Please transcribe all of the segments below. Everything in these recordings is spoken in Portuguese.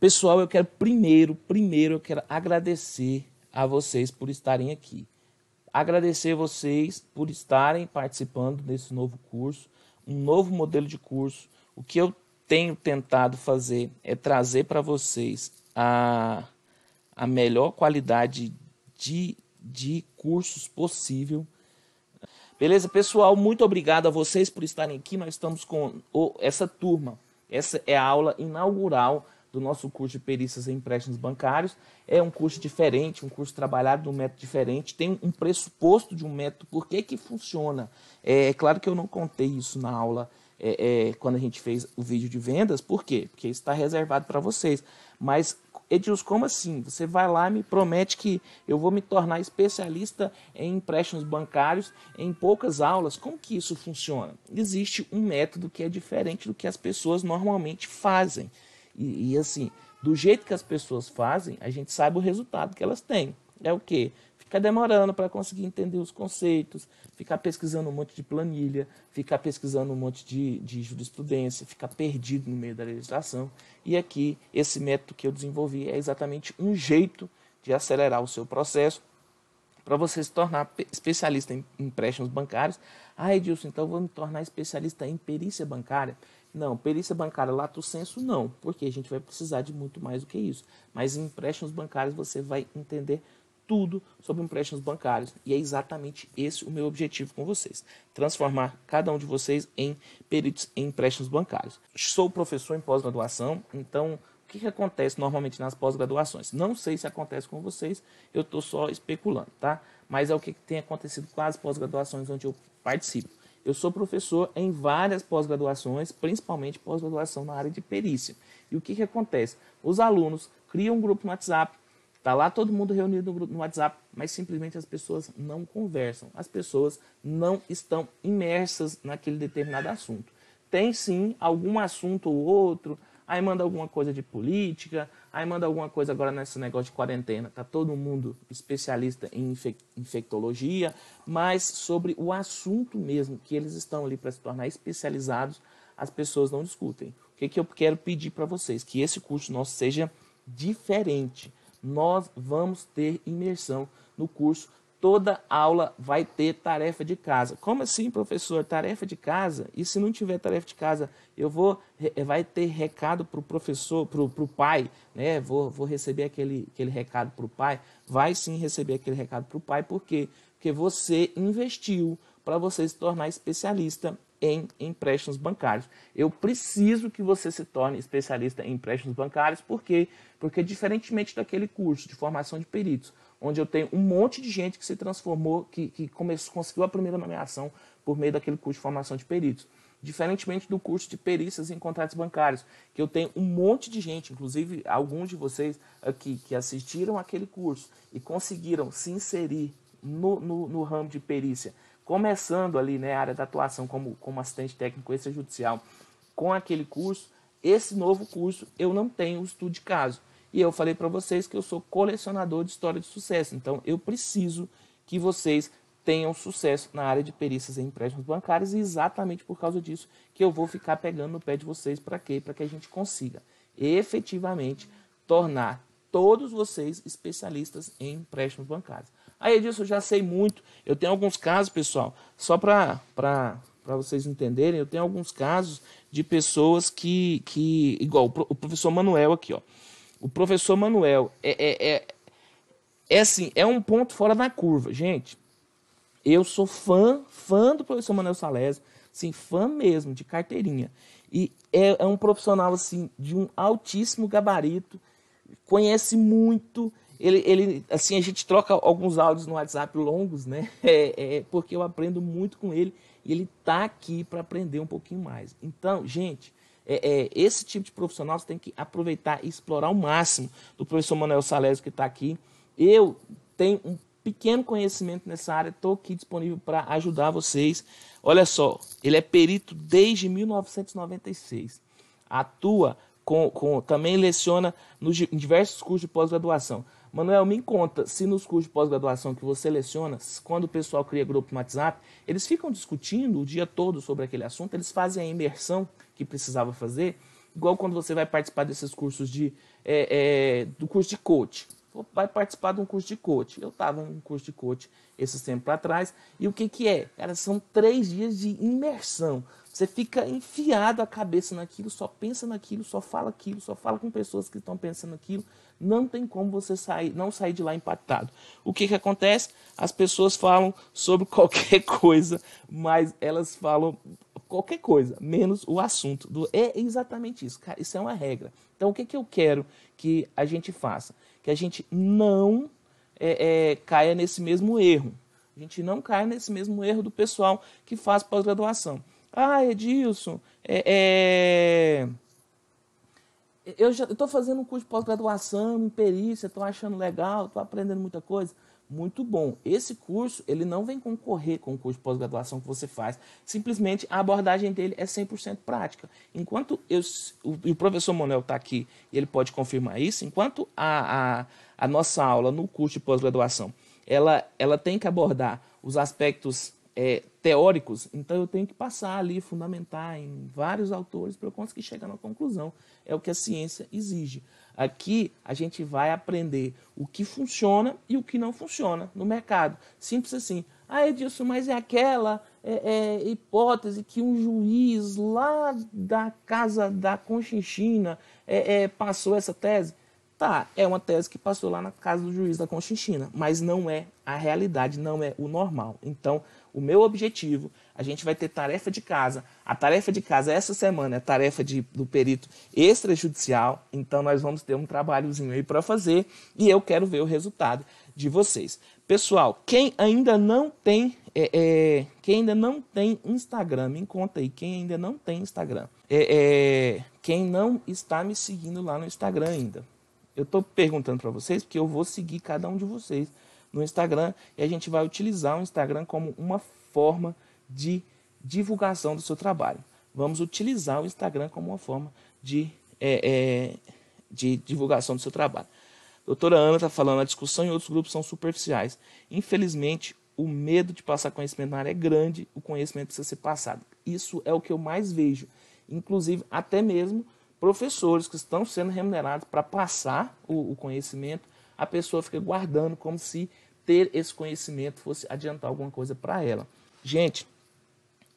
Pessoal, eu quero primeiro, primeiro eu quero agradecer a vocês por estarem aqui. Agradecer vocês por estarem participando desse novo curso, um novo modelo de curso. O que eu tenho tentado fazer é trazer para vocês a, a melhor qualidade de, de cursos possível. Beleza, pessoal? Muito obrigado a vocês por estarem aqui. Nós estamos com essa turma. Essa é a aula inaugural do nosso curso de perícias em empréstimos bancários. É um curso diferente, um curso trabalhado de um método diferente, tem um pressuposto de um método, por que que funciona? É, é claro que eu não contei isso na aula é, é, quando a gente fez o vídeo de vendas, por quê? Porque está reservado para vocês. Mas, Edilson, como assim? Você vai lá e me promete que eu vou me tornar especialista em empréstimos bancários em poucas aulas. Como que isso funciona? Existe um método que é diferente do que as pessoas normalmente fazem. E, e, assim, do jeito que as pessoas fazem, a gente sabe o resultado que elas têm. É o quê? Ficar demorando para conseguir entender os conceitos, ficar pesquisando um monte de planilha, ficar pesquisando um monte de, de jurisprudência, ficar perdido no meio da legislação. E aqui, esse método que eu desenvolvi é exatamente um jeito de acelerar o seu processo para você se tornar especialista em empréstimos bancários. Ah, Edilson, então vou me tornar especialista em perícia bancária. Não, perícia bancária lato senso não, porque a gente vai precisar de muito mais do que isso. Mas em empréstimos bancários você vai entender tudo sobre empréstimos bancários. E é exatamente esse o meu objetivo com vocês: transformar cada um de vocês em peritos em empréstimos bancários. Sou professor em pós-graduação, então o que, que acontece normalmente nas pós-graduações? Não sei se acontece com vocês, eu estou só especulando, tá? Mas é o que tem acontecido com as pós-graduações onde eu participo. Eu sou professor em várias pós-graduações, principalmente pós-graduação na área de perícia. E o que, que acontece? Os alunos criam um grupo no WhatsApp, Está lá todo mundo reunido no, no WhatsApp, mas simplesmente as pessoas não conversam. As pessoas não estão imersas naquele determinado assunto. Tem sim algum assunto ou outro, aí manda alguma coisa de política, aí manda alguma coisa agora nesse negócio de quarentena. Tá todo mundo especialista em infectologia, mas sobre o assunto mesmo que eles estão ali para se tornar especializados, as pessoas não discutem. O que, que eu quero pedir para vocês? Que esse curso nosso seja diferente. Nós vamos ter imersão no curso toda aula vai ter tarefa de casa. Como assim, professor? Tarefa de casa? E se não tiver tarefa de casa, eu vou eh, vai ter recado para o professor, para o pai, né? Vou, vou receber aquele, aquele recado para o pai. Vai sim receber aquele recado para o pai, por quê? Porque você investiu para você se tornar especialista em empréstimos bancários. Eu preciso que você se torne especialista em empréstimos bancários, por quê? Porque diferentemente daquele curso de formação de peritos, onde eu tenho um monte de gente que se transformou, que, que começou, conseguiu a primeira nomeação por meio daquele curso de formação de peritos. Diferentemente do curso de perícias em contratos bancários, que eu tenho um monte de gente, inclusive alguns de vocês aqui, que assistiram aquele curso e conseguiram se inserir no, no, no ramo de perícia, começando ali né, a área da atuação como, como assistente técnico extrajudicial com aquele curso, esse novo curso eu não tenho estudo de caso. E eu falei para vocês que eu sou colecionador de história de sucesso. Então eu preciso que vocês tenham sucesso na área de perícias em empréstimos bancários e exatamente por causa disso que eu vou ficar pegando no pé de vocês para quê? Para que a gente consiga efetivamente tornar todos vocês especialistas em empréstimos bancários. Aí disso eu já sei muito. Eu tenho alguns casos, pessoal, só para vocês entenderem, eu tenho alguns casos de pessoas que, que igual o professor Manuel aqui, ó. O professor Manuel é, é, é, é assim, é um ponto fora da curva, gente. Eu sou fã, fã do professor Manuel Salésio, sim, fã mesmo, de carteirinha. E é, é um profissional assim de um altíssimo gabarito, conhece muito. Ele, ele, assim, a gente troca alguns áudios no WhatsApp longos, né? É, é porque eu aprendo muito com ele e ele tá aqui para aprender um pouquinho mais. Então, gente, é, é, esse tipo de profissional você tem que aproveitar e explorar o máximo do professor Manuel Salésio que está aqui. Eu tenho um pequeno conhecimento nessa área, estou aqui disponível para ajudar vocês. Olha só, ele é perito desde 1996. Atua com, com também leciona nos, em diversos cursos de pós-graduação. Manuel, me conta se nos cursos de pós-graduação que você seleciona, quando o pessoal cria grupo no WhatsApp, eles ficam discutindo o dia todo sobre aquele assunto, eles fazem a imersão que precisava fazer. igual quando você vai participar desses cursos de é, é, do curso de coach. Vai participar de um curso de coach. Eu estava em um curso de coach esses tempos para trás. E o que, que é? Cara, são três dias de imersão. Você fica enfiado a cabeça naquilo, só pensa naquilo, só fala aquilo, só fala com pessoas que estão pensando aquilo. Não tem como você sair, não sair de lá impactado. O que, que acontece? As pessoas falam sobre qualquer coisa, mas elas falam qualquer coisa, menos o assunto. Do, é exatamente isso, cara. Isso é uma regra. Então, o que, que eu quero que a gente faça? Que a gente não é, é, caia nesse mesmo erro. A gente não caia nesse mesmo erro do pessoal que faz pós-graduação. Ah, Edilson, é, é... eu já estou fazendo um curso de pós-graduação em perícia, estou achando legal, estou aprendendo muita coisa muito bom. Esse curso, ele não vem concorrer com o curso de pós-graduação que você faz. Simplesmente a abordagem dele é 100% prática. Enquanto eu, o, o professor Monel está aqui e ele pode confirmar isso, enquanto a, a, a nossa aula no curso de pós-graduação, ela, ela tem que abordar os aspectos é, teóricos, então eu tenho que passar ali, fundamentar em vários autores para eu conseguir chegar na conclusão. É o que a ciência exige. Aqui a gente vai aprender o que funciona e o que não funciona no mercado. Simples assim. Ah, Edilson, mas é aquela é, é, hipótese que um juiz lá da casa da Conchinchina é, é, passou essa tese? Tá, é uma tese que passou lá na casa do juiz da Conchinchina, mas não é a realidade, não é o normal. Então, o meu objetivo, a gente vai ter tarefa de casa. A tarefa de casa essa semana é tarefa de, do perito extrajudicial, então nós vamos ter um trabalhozinho aí para fazer e eu quero ver o resultado de vocês. Pessoal, quem ainda não tem é, é, quem ainda não tem Instagram, me conta aí, quem ainda não tem Instagram. É, é quem não está me seguindo lá no Instagram ainda. Eu estou perguntando para vocês porque eu vou seguir cada um de vocês no Instagram e a gente vai utilizar o Instagram como uma forma de divulgação do seu trabalho. Vamos utilizar o Instagram como uma forma de, é, é, de divulgação do seu trabalho. doutora Ana está falando, a discussão em outros grupos são superficiais. Infelizmente, o medo de passar conhecimento na área é grande, o conhecimento precisa ser passado. Isso é o que eu mais vejo. Inclusive, até mesmo professores que estão sendo remunerados para passar o, o, conhecimento, a pessoa fica guardando como se ter esse conhecimento fosse adiantar alguma coisa para ela. Gente,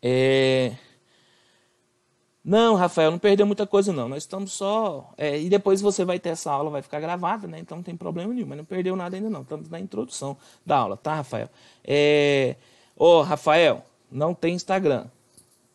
é... Não, Rafael, não perdeu muita coisa não. Nós estamos só. É, e depois você vai ter essa aula, vai ficar gravada, né? Então não tem problema nenhum. Mas não perdeu nada ainda não. Estamos na introdução da aula, tá, Rafael? É... Ô, Rafael, não tem Instagram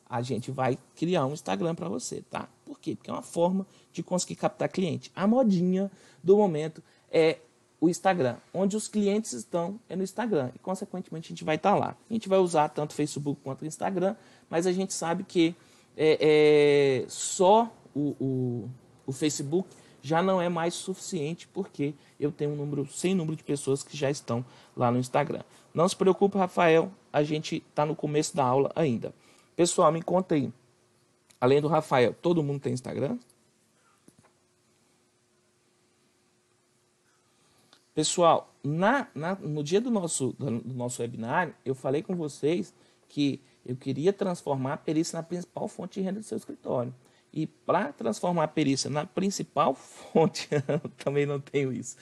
a gente vai criar um Instagram para você, tá? Por quê? Porque é uma forma de conseguir captar cliente. A modinha do momento é o Instagram. Onde os clientes estão é no Instagram. E, consequentemente, a gente vai estar tá lá. A gente vai usar tanto Facebook quanto o Instagram, mas a gente sabe que é, é só o, o, o, Facebook já não é mais suficiente, porque eu tenho um número, sem número de pessoas que já estão lá no Instagram. Não se preocupe, Rafael, a gente está no começo da aula ainda. Pessoal, me conta aí. Além do Rafael, todo mundo tem Instagram? Pessoal, na, na, no dia do nosso, do nosso webinário, eu falei com vocês que eu queria transformar a perícia na principal fonte de renda do seu escritório. E para transformar a perícia na principal fonte, também não tenho isso.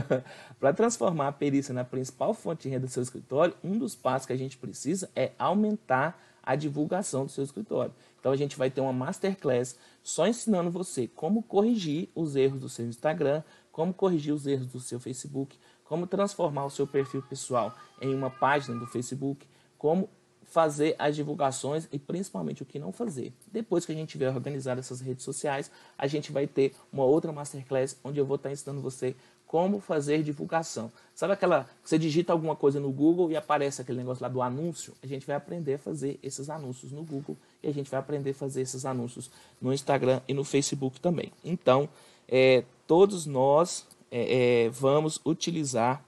para transformar a perícia na principal fonte de renda do seu escritório, um dos passos que a gente precisa é aumentar a divulgação do seu escritório. Então a gente vai ter uma masterclass só ensinando você como corrigir os erros do seu Instagram, como corrigir os erros do seu Facebook, como transformar o seu perfil pessoal em uma página do Facebook, como fazer as divulgações e principalmente o que não fazer. Depois que a gente tiver organizado essas redes sociais, a gente vai ter uma outra masterclass onde eu vou estar ensinando você como fazer divulgação. Sabe aquela você digita alguma coisa no Google e aparece aquele negócio lá do anúncio? A gente vai aprender a fazer esses anúncios no Google e a gente vai aprender a fazer esses anúncios no Instagram e no Facebook também. Então, é, todos nós é, é, vamos utilizar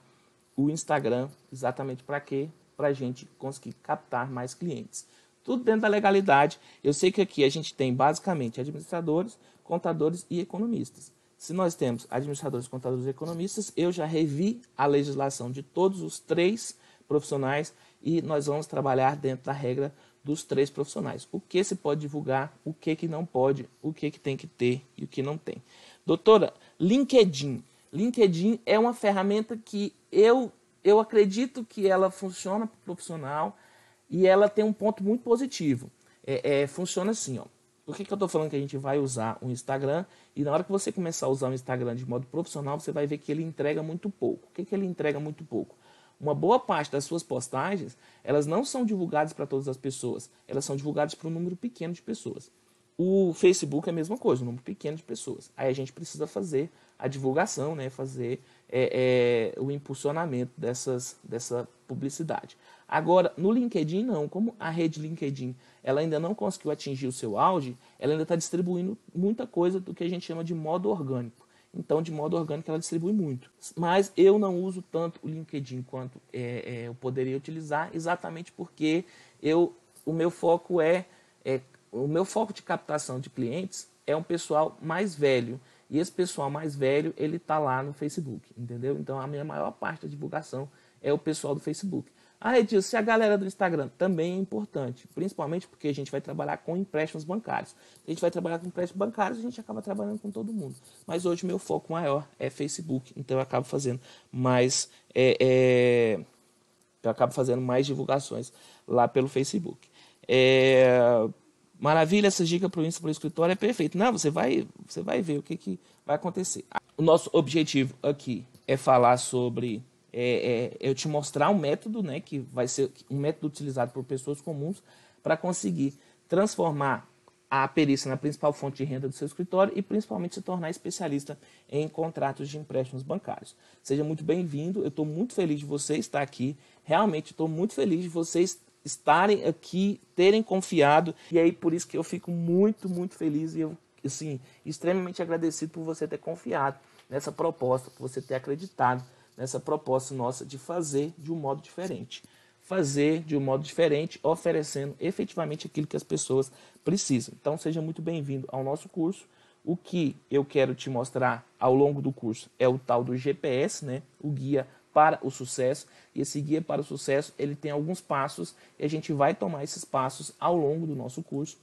o Instagram exatamente para quê? Para a gente conseguir captar mais clientes. Tudo dentro da legalidade. Eu sei que aqui a gente tem basicamente administradores, contadores e economistas. Se nós temos administradores, contadores e economistas, eu já revi a legislação de todos os três profissionais e nós vamos trabalhar dentro da regra dos três profissionais. O que se pode divulgar, o que, que não pode, o que, que tem que ter e o que não tem. Doutora, LinkedIn. LinkedIn é uma ferramenta que eu, eu acredito que ela funciona para o profissional e ela tem um ponto muito positivo. É, é, funciona assim, ó. Por que, que eu estou falando que a gente vai usar o Instagram? E na hora que você começar a usar o Instagram de modo profissional, você vai ver que ele entrega muito pouco. O que, que ele entrega muito pouco? Uma boa parte das suas postagens, elas não são divulgadas para todas as pessoas, elas são divulgadas para um número pequeno de pessoas. O Facebook é a mesma coisa, um número pequeno de pessoas. Aí a gente precisa fazer a divulgação, né? fazer é, é, o impulsionamento dessas, dessa publicidade. Agora, no LinkedIn não, como a rede LinkedIn ela ainda não conseguiu atingir o seu auge, ela ainda está distribuindo muita coisa do que a gente chama de modo orgânico. Então, de modo orgânico, ela distribui muito. Mas eu não uso tanto o LinkedIn quanto é, é, eu poderia utilizar, exatamente porque eu, o meu foco é, é o meu foco de captação de clientes é um pessoal mais velho. E esse pessoal mais velho, ele está lá no Facebook, entendeu? Então, a minha maior parte da divulgação é o pessoal do Facebook. Ah, Edilson, a galera do Instagram também é importante, principalmente porque a gente vai trabalhar com empréstimos bancários. A gente vai trabalhar com empréstimos bancários, a gente acaba trabalhando com todo mundo. Mas hoje meu foco maior é Facebook, então eu acabo fazendo mais, é, é, eu acabo fazendo mais divulgações lá pelo Facebook. É, maravilha, essa dica para o Insta para o escritório é perfeito. Não, você vai, você vai ver o que, que vai acontecer. O nosso objetivo aqui é falar sobre é, é, eu te mostrar um método, né, que vai ser um método utilizado por pessoas comuns para conseguir transformar a perícia na principal fonte de renda do seu escritório e principalmente se tornar especialista em contratos de empréstimos bancários. Seja muito bem-vindo, eu estou muito feliz de você estar aqui, realmente estou muito feliz de vocês estarem aqui, terem confiado, e aí por isso que eu fico muito, muito feliz e eu, assim, extremamente agradecido por você ter confiado nessa proposta, por você ter acreditado nessa proposta nossa de fazer de um modo diferente. Fazer de um modo diferente, oferecendo efetivamente aquilo que as pessoas precisam. Então, seja muito bem-vindo ao nosso curso. O que eu quero te mostrar ao longo do curso é o tal do GPS, né? o guia para o sucesso. E esse guia para o sucesso ele tem alguns passos e a gente vai tomar esses passos ao longo do nosso curso.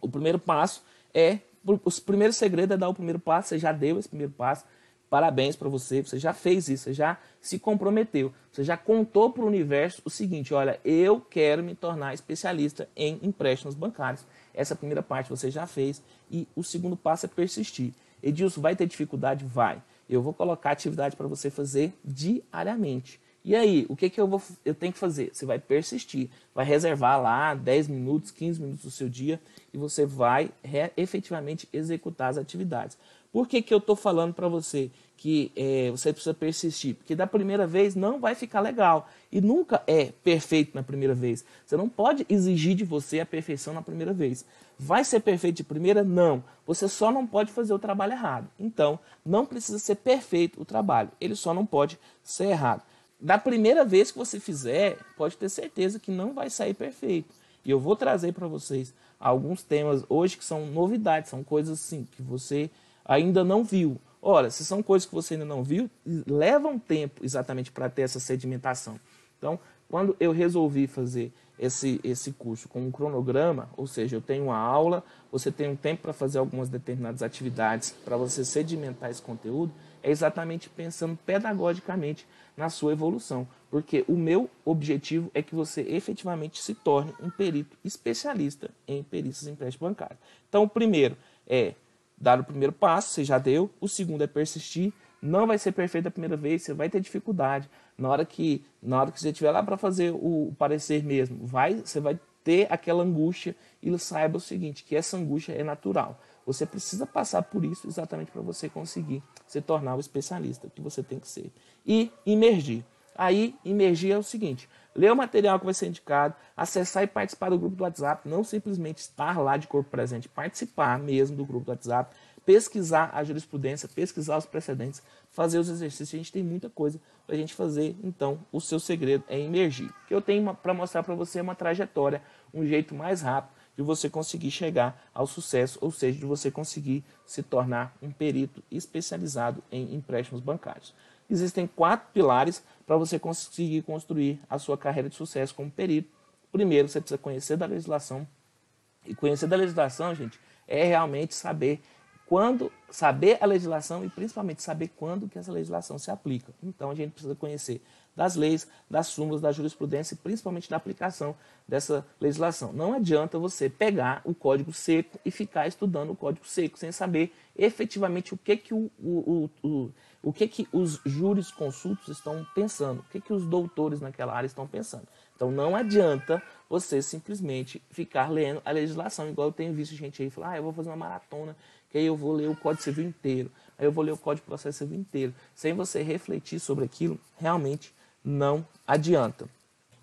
O primeiro passo é o primeiro segredo é dar o primeiro passo. Você já deu esse primeiro passo. Parabéns para você, você já fez isso, você já se comprometeu, você já contou para o universo o seguinte: olha, eu quero me tornar especialista em empréstimos bancários. Essa primeira parte você já fez e o segundo passo é persistir. Edilson, vai ter dificuldade? Vai. Eu vou colocar atividade para você fazer diariamente. E aí, o que, que eu, vou, eu tenho que fazer? Você vai persistir, vai reservar lá 10 minutos, 15 minutos do seu dia e você vai efetivamente executar as atividades. Por que, que eu estou falando para você que é, você precisa persistir? Porque da primeira vez não vai ficar legal. E nunca é perfeito na primeira vez. Você não pode exigir de você a perfeição na primeira vez. Vai ser perfeito de primeira? Não. Você só não pode fazer o trabalho errado. Então, não precisa ser perfeito o trabalho. Ele só não pode ser errado. Da primeira vez que você fizer, pode ter certeza que não vai sair perfeito. E eu vou trazer para vocês alguns temas hoje que são novidades, são coisas assim que você ainda não viu. Ora, se são coisas que você ainda não viu, leva um tempo exatamente para ter essa sedimentação. Então, quando eu resolvi fazer esse, esse curso com um cronograma, ou seja, eu tenho uma aula, você tem um tempo para fazer algumas determinadas atividades para você sedimentar esse conteúdo, é exatamente pensando pedagogicamente na sua evolução, porque o meu objetivo é que você efetivamente se torne um perito especialista em perícias em empréstimo bancário. Então, o primeiro é dar o primeiro passo, você já deu. O segundo é persistir. Não vai ser perfeito a primeira vez, você vai ter dificuldade. Na hora que, na hora que você estiver lá para fazer o parecer mesmo, vai, você vai ter aquela angústia e saiba o seguinte, que essa angústia é natural. Você precisa passar por isso exatamente para você conseguir se tornar o especialista que você tem que ser. E imergir. Aí, imergir é o seguinte: ler o material que vai ser indicado, acessar e participar do grupo do WhatsApp, não simplesmente estar lá de corpo presente, participar mesmo do grupo do WhatsApp, pesquisar a jurisprudência, pesquisar os precedentes, fazer os exercícios. A gente tem muita coisa para a gente fazer, então o seu segredo é emergir. O que eu tenho para mostrar para você é uma trajetória, um jeito mais rápido de você conseguir chegar ao sucesso, ou seja, de você conseguir se tornar um perito especializado em empréstimos bancários existem quatro pilares para você conseguir construir a sua carreira de sucesso como perito. primeiro você precisa conhecer da legislação. E conhecer da legislação, gente, é realmente saber quando saber a legislação e principalmente saber quando que essa legislação se aplica. Então a gente precisa conhecer das leis, das súmulas, da jurisprudência e principalmente da aplicação dessa legislação. Não adianta você pegar o código seco e ficar estudando o código seco sem saber efetivamente o que que, o, o, o, o, o que, que os jurisconsultos estão pensando, o que, que os doutores naquela área estão pensando. Então não adianta você simplesmente ficar lendo a legislação, igual eu tenho visto gente aí falar, ah, eu vou fazer uma maratona, que aí eu vou ler o Código Civil inteiro, aí eu vou ler o Código de Processo Civil inteiro, sem você refletir sobre aquilo, realmente não adianta.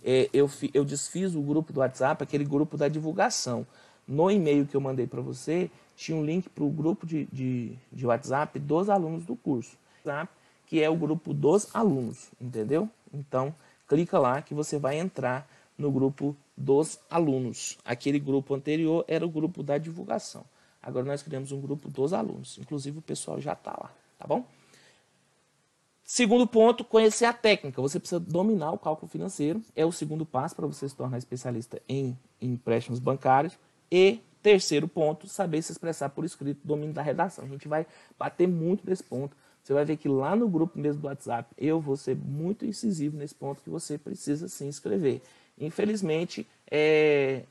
É, eu, eu desfiz o grupo do WhatsApp, aquele grupo da divulgação. No e-mail que eu mandei para você, tinha um link para o grupo de, de, de WhatsApp dos alunos do curso, que é o grupo dos alunos, entendeu? Então, clica lá que você vai entrar no grupo dos alunos. Aquele grupo anterior era o grupo da divulgação. Agora nós criamos um grupo dos alunos. Inclusive o pessoal já está lá, tá bom? Segundo ponto, conhecer a técnica. Você precisa dominar o cálculo financeiro. É o segundo passo para você se tornar especialista em empréstimos bancários. E terceiro ponto, saber se expressar por escrito, domínio da redação. A gente vai bater muito nesse ponto. Você vai ver que lá no grupo mesmo do WhatsApp, eu vou ser muito incisivo nesse ponto que você precisa sim escrever. Infelizmente, é,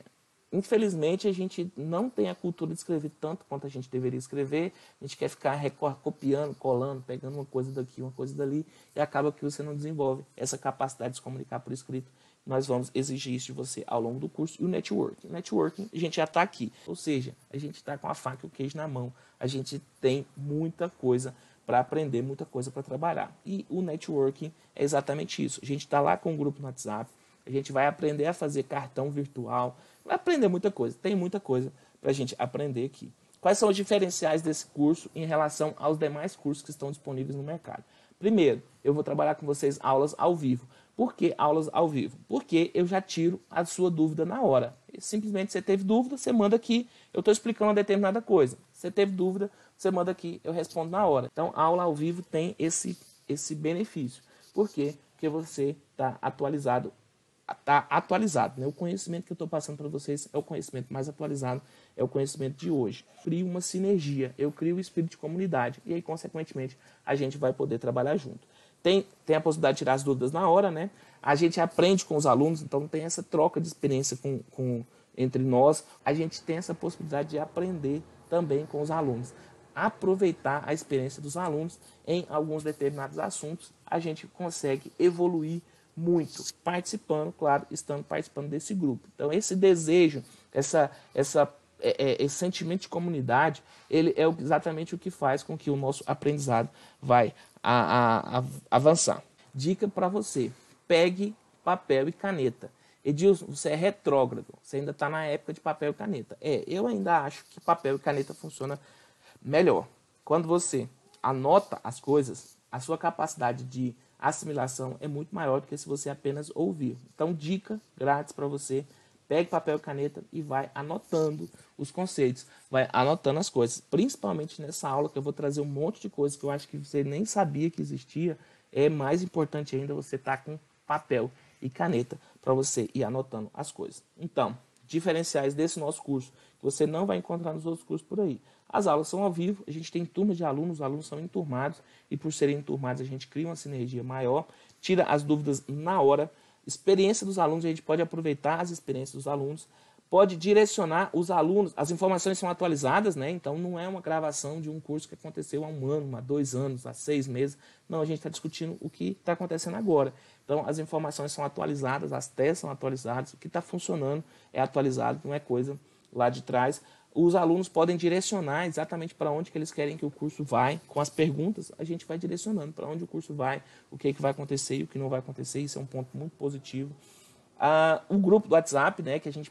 infelizmente a gente não tem a cultura de escrever tanto quanto a gente deveria escrever. A gente quer ficar copiando, colando, pegando uma coisa daqui, uma coisa dali, e acaba que você não desenvolve essa capacidade de se comunicar por escrito. Nós vamos exigir isso de você ao longo do curso. E o networking. O networking, a gente já está aqui. Ou seja, a gente está com a faca e o queijo na mão. A gente tem muita coisa para aprender, muita coisa para trabalhar. E o networking é exatamente isso. A gente está lá com um grupo no WhatsApp, a gente vai aprender a fazer cartão virtual, vai aprender muita coisa. Tem muita coisa para a gente aprender aqui. Quais são os diferenciais desse curso em relação aos demais cursos que estão disponíveis no mercado? Primeiro, eu vou trabalhar com vocês aulas ao vivo. Por que aulas ao vivo? Porque eu já tiro a sua dúvida na hora. Simplesmente você teve dúvida, você manda aqui, eu estou explicando uma determinada coisa. Você teve dúvida, você manda aqui, eu respondo na hora. Então, a aula ao vivo tem esse, esse benefício. Por quê? Porque você está atualizado está atualizado. Né? O conhecimento que eu estou passando para vocês é o conhecimento mais atualizado, é o conhecimento de hoje. Crio uma sinergia, eu crio o espírito de comunidade e aí, consequentemente, a gente vai poder trabalhar junto. Tem, tem a possibilidade de tirar as dúvidas na hora, né? A gente aprende com os alunos, então tem essa troca de experiência com, com, entre nós. A gente tem essa possibilidade de aprender também com os alunos. Aproveitar a experiência dos alunos em alguns determinados assuntos, a gente consegue evoluir muito, participando, claro, estando participando desse grupo. Então, esse desejo, essa, essa, é, é, esse sentimento de comunidade, ele é exatamente o que faz com que o nosso aprendizado vai a, a, a avançar. Dica para você: pegue papel e caneta. Edilson, você é retrógrado, você ainda está na época de papel e caneta. É, eu ainda acho que papel e caneta funciona melhor. Quando você anota as coisas, a sua capacidade de assimilação é muito maior do que se você apenas ouvir. Então, dica grátis para você: pegue papel e caneta e vai anotando os conceitos, vai anotando as coisas. Principalmente nessa aula que eu vou trazer um monte de coisas que eu acho que você nem sabia que existia. É mais importante ainda você estar tá com papel e caneta para você ir anotando as coisas. Então, diferenciais desse nosso curso que você não vai encontrar nos outros cursos por aí. As aulas são ao vivo, a gente tem turmas de alunos, os alunos são enturmados e por serem enturmados a gente cria uma sinergia maior, tira as dúvidas na hora. Experiência dos alunos, a gente pode aproveitar as experiências dos alunos, pode direcionar os alunos, as informações são atualizadas, né? Então não é uma gravação de um curso que aconteceu há um ano, há dois anos, há seis meses. Não, a gente está discutindo o que está acontecendo agora. Então as informações são atualizadas, as testes são atualizadas, o que está funcionando é atualizado, não é coisa lá de trás os alunos podem direcionar exatamente para onde que eles querem que o curso vai. Com as perguntas, a gente vai direcionando para onde o curso vai, o que, é que vai acontecer e o que não vai acontecer. Isso é um ponto muito positivo. Ah, o grupo do WhatsApp, né, que a gente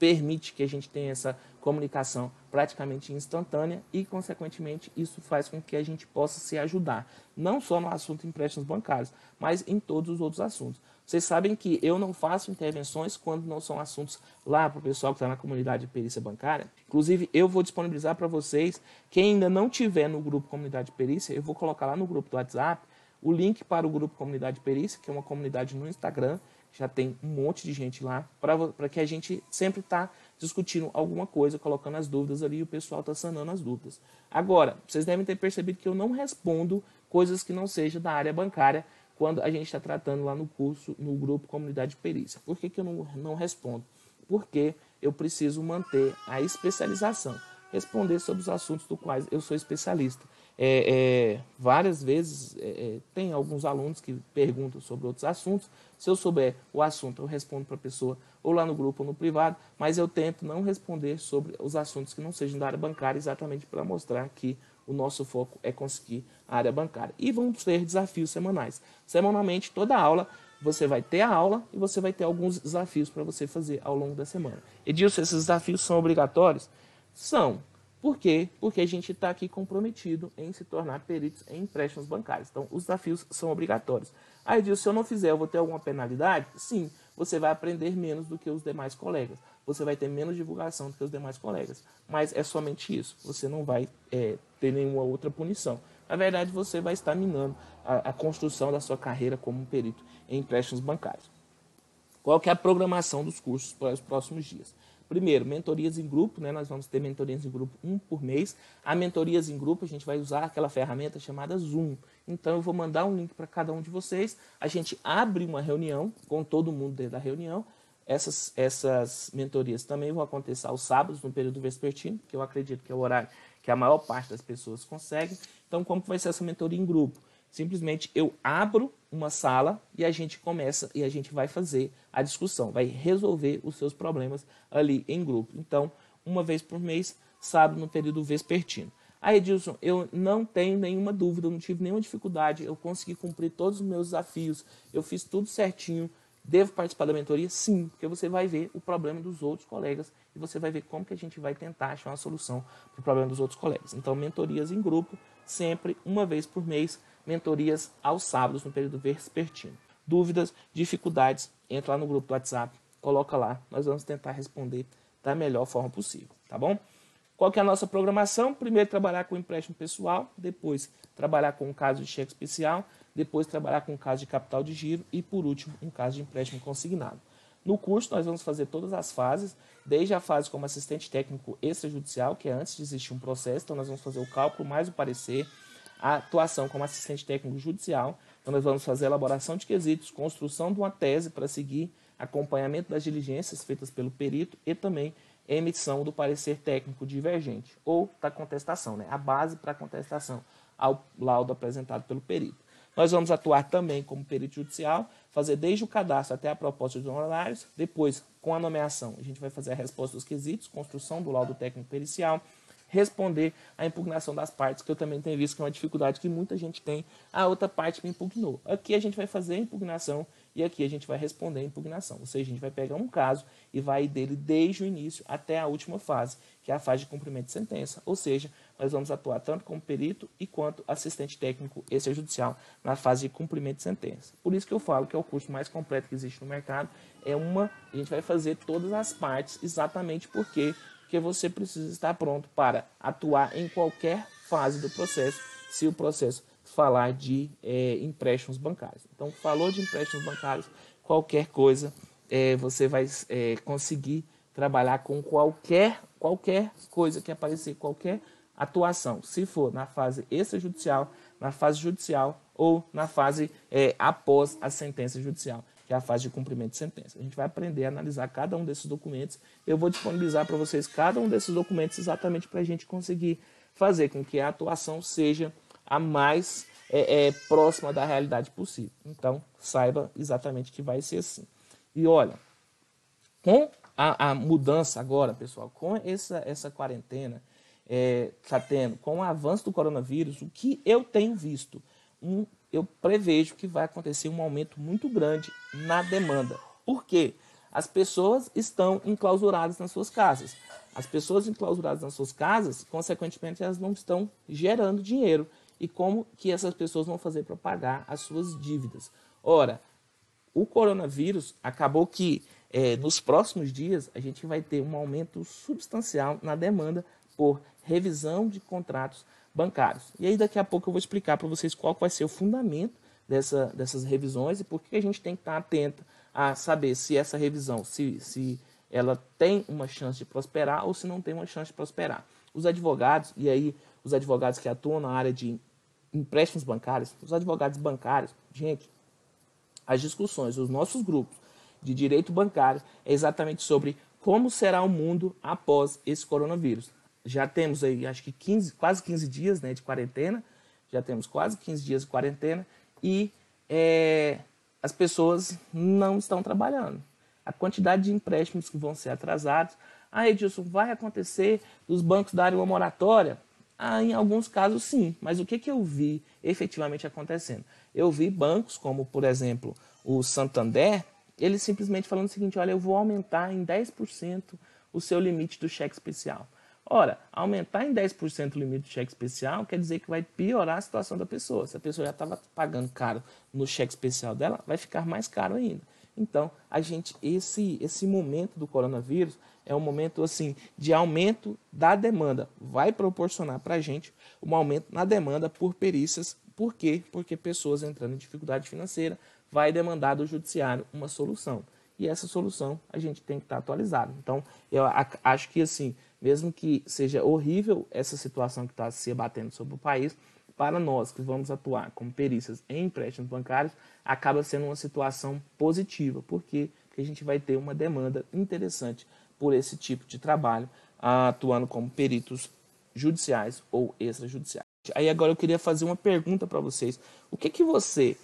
permite que a gente tenha essa comunicação praticamente instantânea e, consequentemente, isso faz com que a gente possa se ajudar, não só no assunto empréstimos bancários, mas em todos os outros assuntos. Vocês sabem que eu não faço intervenções quando não são assuntos lá para o pessoal que está na comunidade de perícia bancária. Inclusive, eu vou disponibilizar para vocês, quem ainda não tiver no grupo Comunidade de Perícia, eu vou colocar lá no grupo do WhatsApp o link para o grupo Comunidade de Perícia, que é uma comunidade no Instagram, já tem um monte de gente lá, para que a gente sempre está discutindo alguma coisa, colocando as dúvidas ali e o pessoal está sanando as dúvidas. Agora, vocês devem ter percebido que eu não respondo coisas que não sejam da área bancária quando a gente está tratando lá no curso, no grupo Comunidade de Perícia. Por que, que eu não, não respondo? Porque eu preciso manter a especialização, responder sobre os assuntos dos quais eu sou especialista. É, é, várias vezes é, é, tem alguns alunos que perguntam sobre outros assuntos. Se eu souber o assunto, eu respondo para a pessoa ou lá no grupo ou no privado, mas eu tento não responder sobre os assuntos que não sejam da área bancária, exatamente para mostrar que o nosso foco é conseguir a área bancária. E vamos ter desafios semanais. Semanalmente, toda aula, você vai ter a aula e você vai ter alguns desafios para você fazer ao longo da semana. Edilson, esses desafios são obrigatórios? São. Por quê? Porque a gente está aqui comprometido em se tornar peritos em empréstimos bancários. Então, os desafios são obrigatórios. Aí, Edilson, se eu não fizer, eu vou ter alguma penalidade? Sim, você vai aprender menos do que os demais colegas. Você vai ter menos divulgação do que os demais colegas. Mas é somente isso. Você não vai é, ter nenhuma outra punição. Na verdade, você vai estar minando a, a construção da sua carreira como perito em empréstimos bancários. Qual é a programação dos cursos para os próximos dias? Primeiro, mentorias em grupo, né? Nós vamos ter mentorias em grupo um por mês. A mentorias em grupo, a gente vai usar aquela ferramenta chamada Zoom. Então, eu vou mandar um link para cada um de vocês. A gente abre uma reunião com todo mundo dentro da reunião. Essas, essas mentorias também vão acontecer aos sábados, no período vespertino, que eu acredito que é o horário que a maior parte das pessoas consegue. Então, como vai ser essa mentoria em grupo? Simplesmente eu abro uma sala e a gente começa e a gente vai fazer a discussão, vai resolver os seus problemas ali em grupo. Então, uma vez por mês, sábado no período vespertino. Aí, Edilson, eu não tenho nenhuma dúvida, não tive nenhuma dificuldade, eu consegui cumprir todos os meus desafios, eu fiz tudo certinho. Devo participar da mentoria? Sim, porque você vai ver o problema dos outros colegas e você vai ver como que a gente vai tentar achar uma solução para o problema dos outros colegas. Então, mentorias em grupo, sempre uma vez por mês, mentorias aos sábados no período vespertino. Dúvidas, dificuldades, entra lá no grupo do WhatsApp, coloca lá, nós vamos tentar responder da melhor forma possível, tá bom? Qual que é a nossa programação? Primeiro trabalhar com empréstimo pessoal, depois trabalhar com um caso de cheque especial, depois trabalhar com um caso de capital de giro e por último um caso de empréstimo consignado. No curso nós vamos fazer todas as fases, desde a fase como assistente técnico extrajudicial, que é antes de existir um processo, então nós vamos fazer o cálculo mais o parecer, a atuação como assistente técnico judicial. Então, nós vamos fazer elaboração de quesitos, construção de uma tese para seguir, acompanhamento das diligências feitas pelo perito e também emissão do parecer técnico divergente ou da contestação, né? a base para a contestação ao laudo apresentado pelo perito. Nós vamos atuar também como perito judicial, fazer desde o cadastro até a proposta de honorários, depois, com a nomeação, a gente vai fazer a resposta dos quesitos, construção do laudo técnico pericial, responder à impugnação das partes, que eu também tenho visto que é uma dificuldade que muita gente tem, a outra parte que impugnou. Aqui a gente vai fazer a impugnação e aqui a gente vai responder a impugnação. Ou seja, a gente vai pegar um caso e vai dele desde o início até a última fase, que é a fase de cumprimento de sentença. Ou seja, nós vamos atuar tanto como perito e quanto assistente técnico extrajudicial na fase de cumprimento de sentença. Por isso que eu falo que é o curso mais completo que existe no mercado. É uma, a gente vai fazer todas as partes exatamente porque porque você precisa estar pronto para atuar em qualquer fase do processo, se o processo falar de é, empréstimos bancários. Então, falou de empréstimos bancários, qualquer coisa é, você vai é, conseguir trabalhar com qualquer, qualquer coisa que aparecer, qualquer atuação, se for na fase extrajudicial, na fase judicial ou na fase após a sentença judicial que é a fase de cumprimento de sentença. A gente vai aprender a analisar cada um desses documentos. Eu vou disponibilizar para vocês cada um desses documentos exatamente para a gente conseguir fazer com que a atuação seja a mais é, é, próxima da realidade possível. Então, saiba exatamente que vai ser assim. E olha, com a, a mudança agora, pessoal, com essa, essa quarentena é, está tendo, com o avanço do coronavírus, o que eu tenho visto? Um eu prevejo que vai acontecer um aumento muito grande na demanda. Por quê? As pessoas estão enclausuradas nas suas casas. As pessoas enclausuradas nas suas casas, consequentemente, elas não estão gerando dinheiro. E como que essas pessoas vão fazer para pagar as suas dívidas? Ora, o coronavírus acabou que é, nos próximos dias a gente vai ter um aumento substancial na demanda por revisão de contratos bancários. E aí daqui a pouco eu vou explicar para vocês qual vai ser o fundamento dessa, dessas revisões e por que a gente tem que estar atento a saber se essa revisão, se, se ela tem uma chance de prosperar ou se não tem uma chance de prosperar. Os advogados, e aí os advogados que atuam na área de empréstimos bancários, os advogados bancários, gente, as discussões, os nossos grupos de direito bancário é exatamente sobre como será o mundo após esse coronavírus. Já temos aí, acho que 15, quase 15 dias né, de quarentena, já temos quase 15 dias de quarentena e é, as pessoas não estão trabalhando. A quantidade de empréstimos que vão ser atrasados. Ah, Edilson, vai acontecer dos bancos darem uma moratória? Ah, em alguns casos sim, mas o que, que eu vi efetivamente acontecendo? Eu vi bancos como, por exemplo, o Santander, ele simplesmente falando o seguinte: olha, eu vou aumentar em 10% o seu limite do cheque especial. Ora, aumentar em 10% o limite do cheque especial quer dizer que vai piorar a situação da pessoa. Se a pessoa já estava pagando caro no cheque especial dela, vai ficar mais caro ainda. Então, a gente esse esse momento do coronavírus é um momento assim de aumento da demanda. Vai proporcionar para a gente um aumento na demanda por perícias. Por quê? Porque pessoas entrando em dificuldade financeira vai demandar do judiciário uma solução. E essa solução a gente tem que estar tá atualizado. Então, eu acho que assim, mesmo que seja horrível essa situação que está se abatendo sobre o país, para nós que vamos atuar como perícias em empréstimos bancários, acaba sendo uma situação positiva. Por quê? Porque a gente vai ter uma demanda interessante por esse tipo de trabalho, atuando como peritos judiciais ou extrajudiciais. Aí agora eu queria fazer uma pergunta para vocês. O que, que você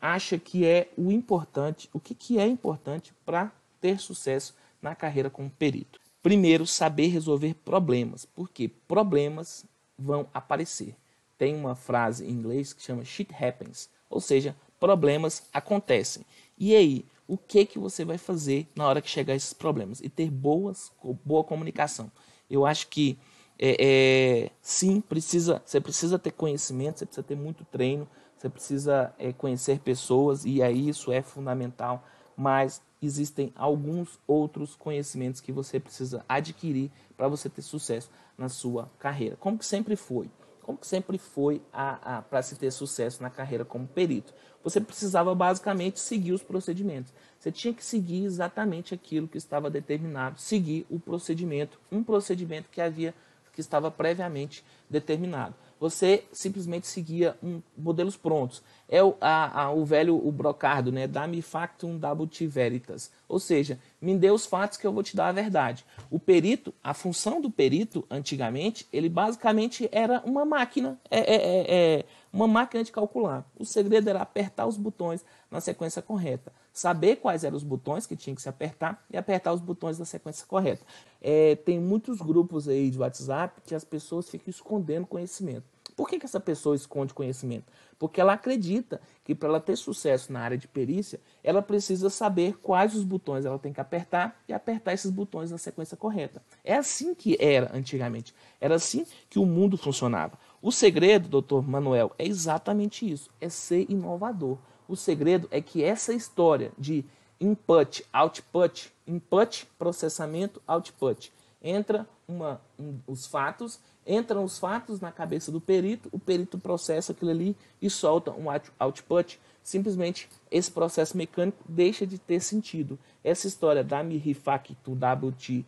acha que é o importante, o que, que é importante para ter sucesso na carreira como perito? Primeiro, saber resolver problemas, porque problemas vão aparecer. Tem uma frase em inglês que chama shit happens, ou seja, problemas acontecem. E aí, o que que você vai fazer na hora que chegar esses problemas e ter boas, boa comunicação? Eu acho que é, é, sim, precisa, você precisa ter conhecimento, você precisa ter muito treino, você precisa é, conhecer pessoas e aí isso é fundamental. Mas existem alguns outros conhecimentos que você precisa adquirir para você ter sucesso na sua carreira. Como que sempre foi? Como que sempre foi para se ter sucesso na carreira como perito? Você precisava basicamente seguir os procedimentos. Você tinha que seguir exatamente aquilo que estava determinado, seguir o procedimento, um procedimento que havia que estava previamente determinado você simplesmente seguia um, modelos prontos. É o, a, a, o velho o brocardo, né? Dá-me factum dabut veritas. Ou seja, me dê os fatos que eu vou te dar a verdade. O perito, a função do perito, antigamente, ele basicamente era uma máquina, é, é, é, é uma máquina de calcular. O segredo era apertar os botões na sequência correta. Saber quais eram os botões que tinha que se apertar e apertar os botões na sequência correta. É, tem muitos grupos aí de WhatsApp que as pessoas ficam escondendo conhecimento. Por que, que essa pessoa esconde conhecimento? Porque ela acredita que para ela ter sucesso na área de perícia, ela precisa saber quais os botões ela tem que apertar e apertar esses botões na sequência correta. É assim que era antigamente. Era assim que o mundo funcionava. O segredo, doutor Manuel, é exatamente isso: é ser inovador. O segredo é que essa história de input, output, input, processamento, output, entra uma, um, os fatos entram os fatos na cabeça do perito, o perito processa aquilo ali e solta um output. Simplesmente esse processo mecânico deixa de ter sentido. Essa história da mihi facto WT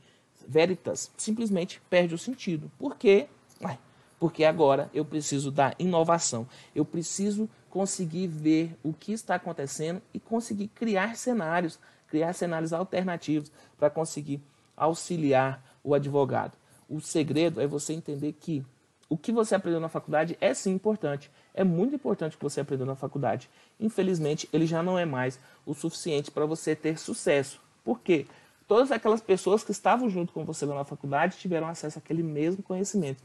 veritas simplesmente perde o sentido. Por quê? Porque agora eu preciso da inovação. Eu preciso conseguir ver o que está acontecendo e conseguir criar cenários, criar cenários alternativos para conseguir auxiliar o advogado. O segredo é você entender que o que você aprendeu na faculdade é sim importante. É muito importante o que você aprendeu na faculdade. Infelizmente, ele já não é mais o suficiente para você ter sucesso. Por quê? Todas aquelas pessoas que estavam junto com você lá na faculdade tiveram acesso àquele mesmo conhecimento.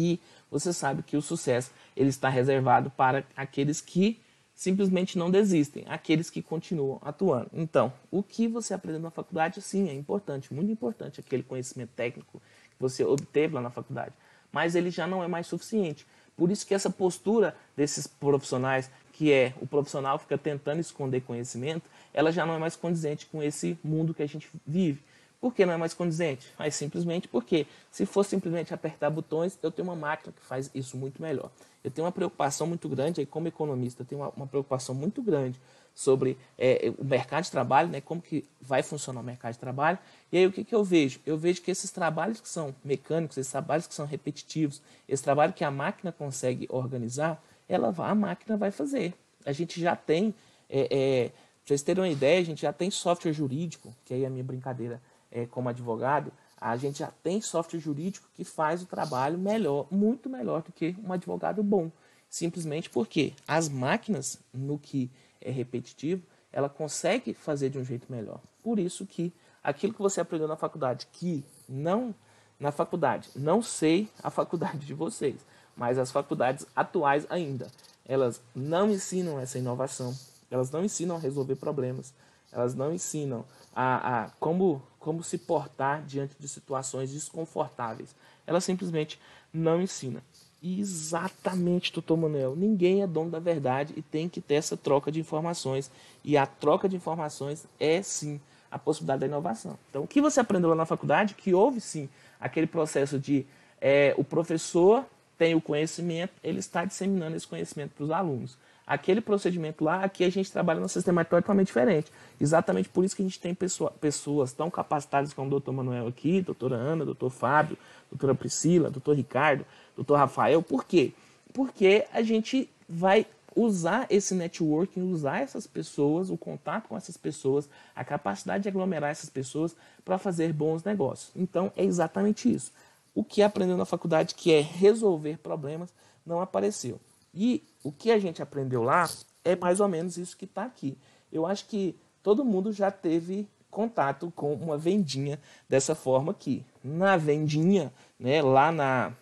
E você sabe que o sucesso ele está reservado para aqueles que simplesmente não desistem, aqueles que continuam atuando. Então, o que você aprendeu na faculdade, sim, é importante, muito importante, aquele conhecimento técnico que você obteve lá na faculdade, mas ele já não é mais suficiente. Por isso que essa postura desses profissionais, que é o profissional fica tentando esconder conhecimento, ela já não é mais condizente com esse mundo que a gente vive. Por que não é mais condizente? Mas simplesmente porque, se for simplesmente apertar botões, eu tenho uma máquina que faz isso muito melhor. Eu tenho uma preocupação muito grande, aí como economista, eu tenho uma, uma preocupação muito grande sobre é, o mercado de trabalho, né, como que vai funcionar o mercado de trabalho. E aí o que, que eu vejo? Eu vejo que esses trabalhos que são mecânicos, esses trabalhos que são repetitivos, esse trabalho que a máquina consegue organizar, ela a máquina vai fazer. A gente já tem, é, é, vocês terem uma ideia, a gente já tem software jurídico, que aí é a minha brincadeira é, como advogado, a gente já tem software jurídico que faz o trabalho melhor, muito melhor do que um advogado bom. Simplesmente porque as máquinas, no que é repetitivo, ela consegue fazer de um jeito melhor. Por isso que aquilo que você aprendeu na faculdade, que não na faculdade, não sei a faculdade de vocês, mas as faculdades atuais ainda, elas não ensinam essa inovação, elas não ensinam a resolver problemas, elas não ensinam a, a como, como se portar diante de situações desconfortáveis. Elas simplesmente não ensinam. Exatamente, doutor Manuel, ninguém é dono da verdade e tem que ter essa troca de informações. E a troca de informações é sim a possibilidade da inovação. Então, o que você aprendeu lá na faculdade, que houve sim aquele processo de é, o professor tem o conhecimento, ele está disseminando esse conhecimento para os alunos. Aquele procedimento lá, aqui a gente trabalha num sistema totalmente diferente. Exatamente por isso que a gente tem pessoa, pessoas tão capacitadas como o doutor Manuel aqui, doutora Ana, doutor Fábio, doutora Priscila, doutor Ricardo, doutor Rafael. Por quê? Porque a gente vai usar esse networking, usar essas pessoas, o contato com essas pessoas, a capacidade de aglomerar essas pessoas para fazer bons negócios. Então é exatamente isso. O que aprendeu na faculdade, que é resolver problemas, não apareceu. E o que a gente aprendeu lá é mais ou menos isso que está aqui. Eu acho que todo mundo já teve contato com uma vendinha dessa forma aqui. Na vendinha, né, lá na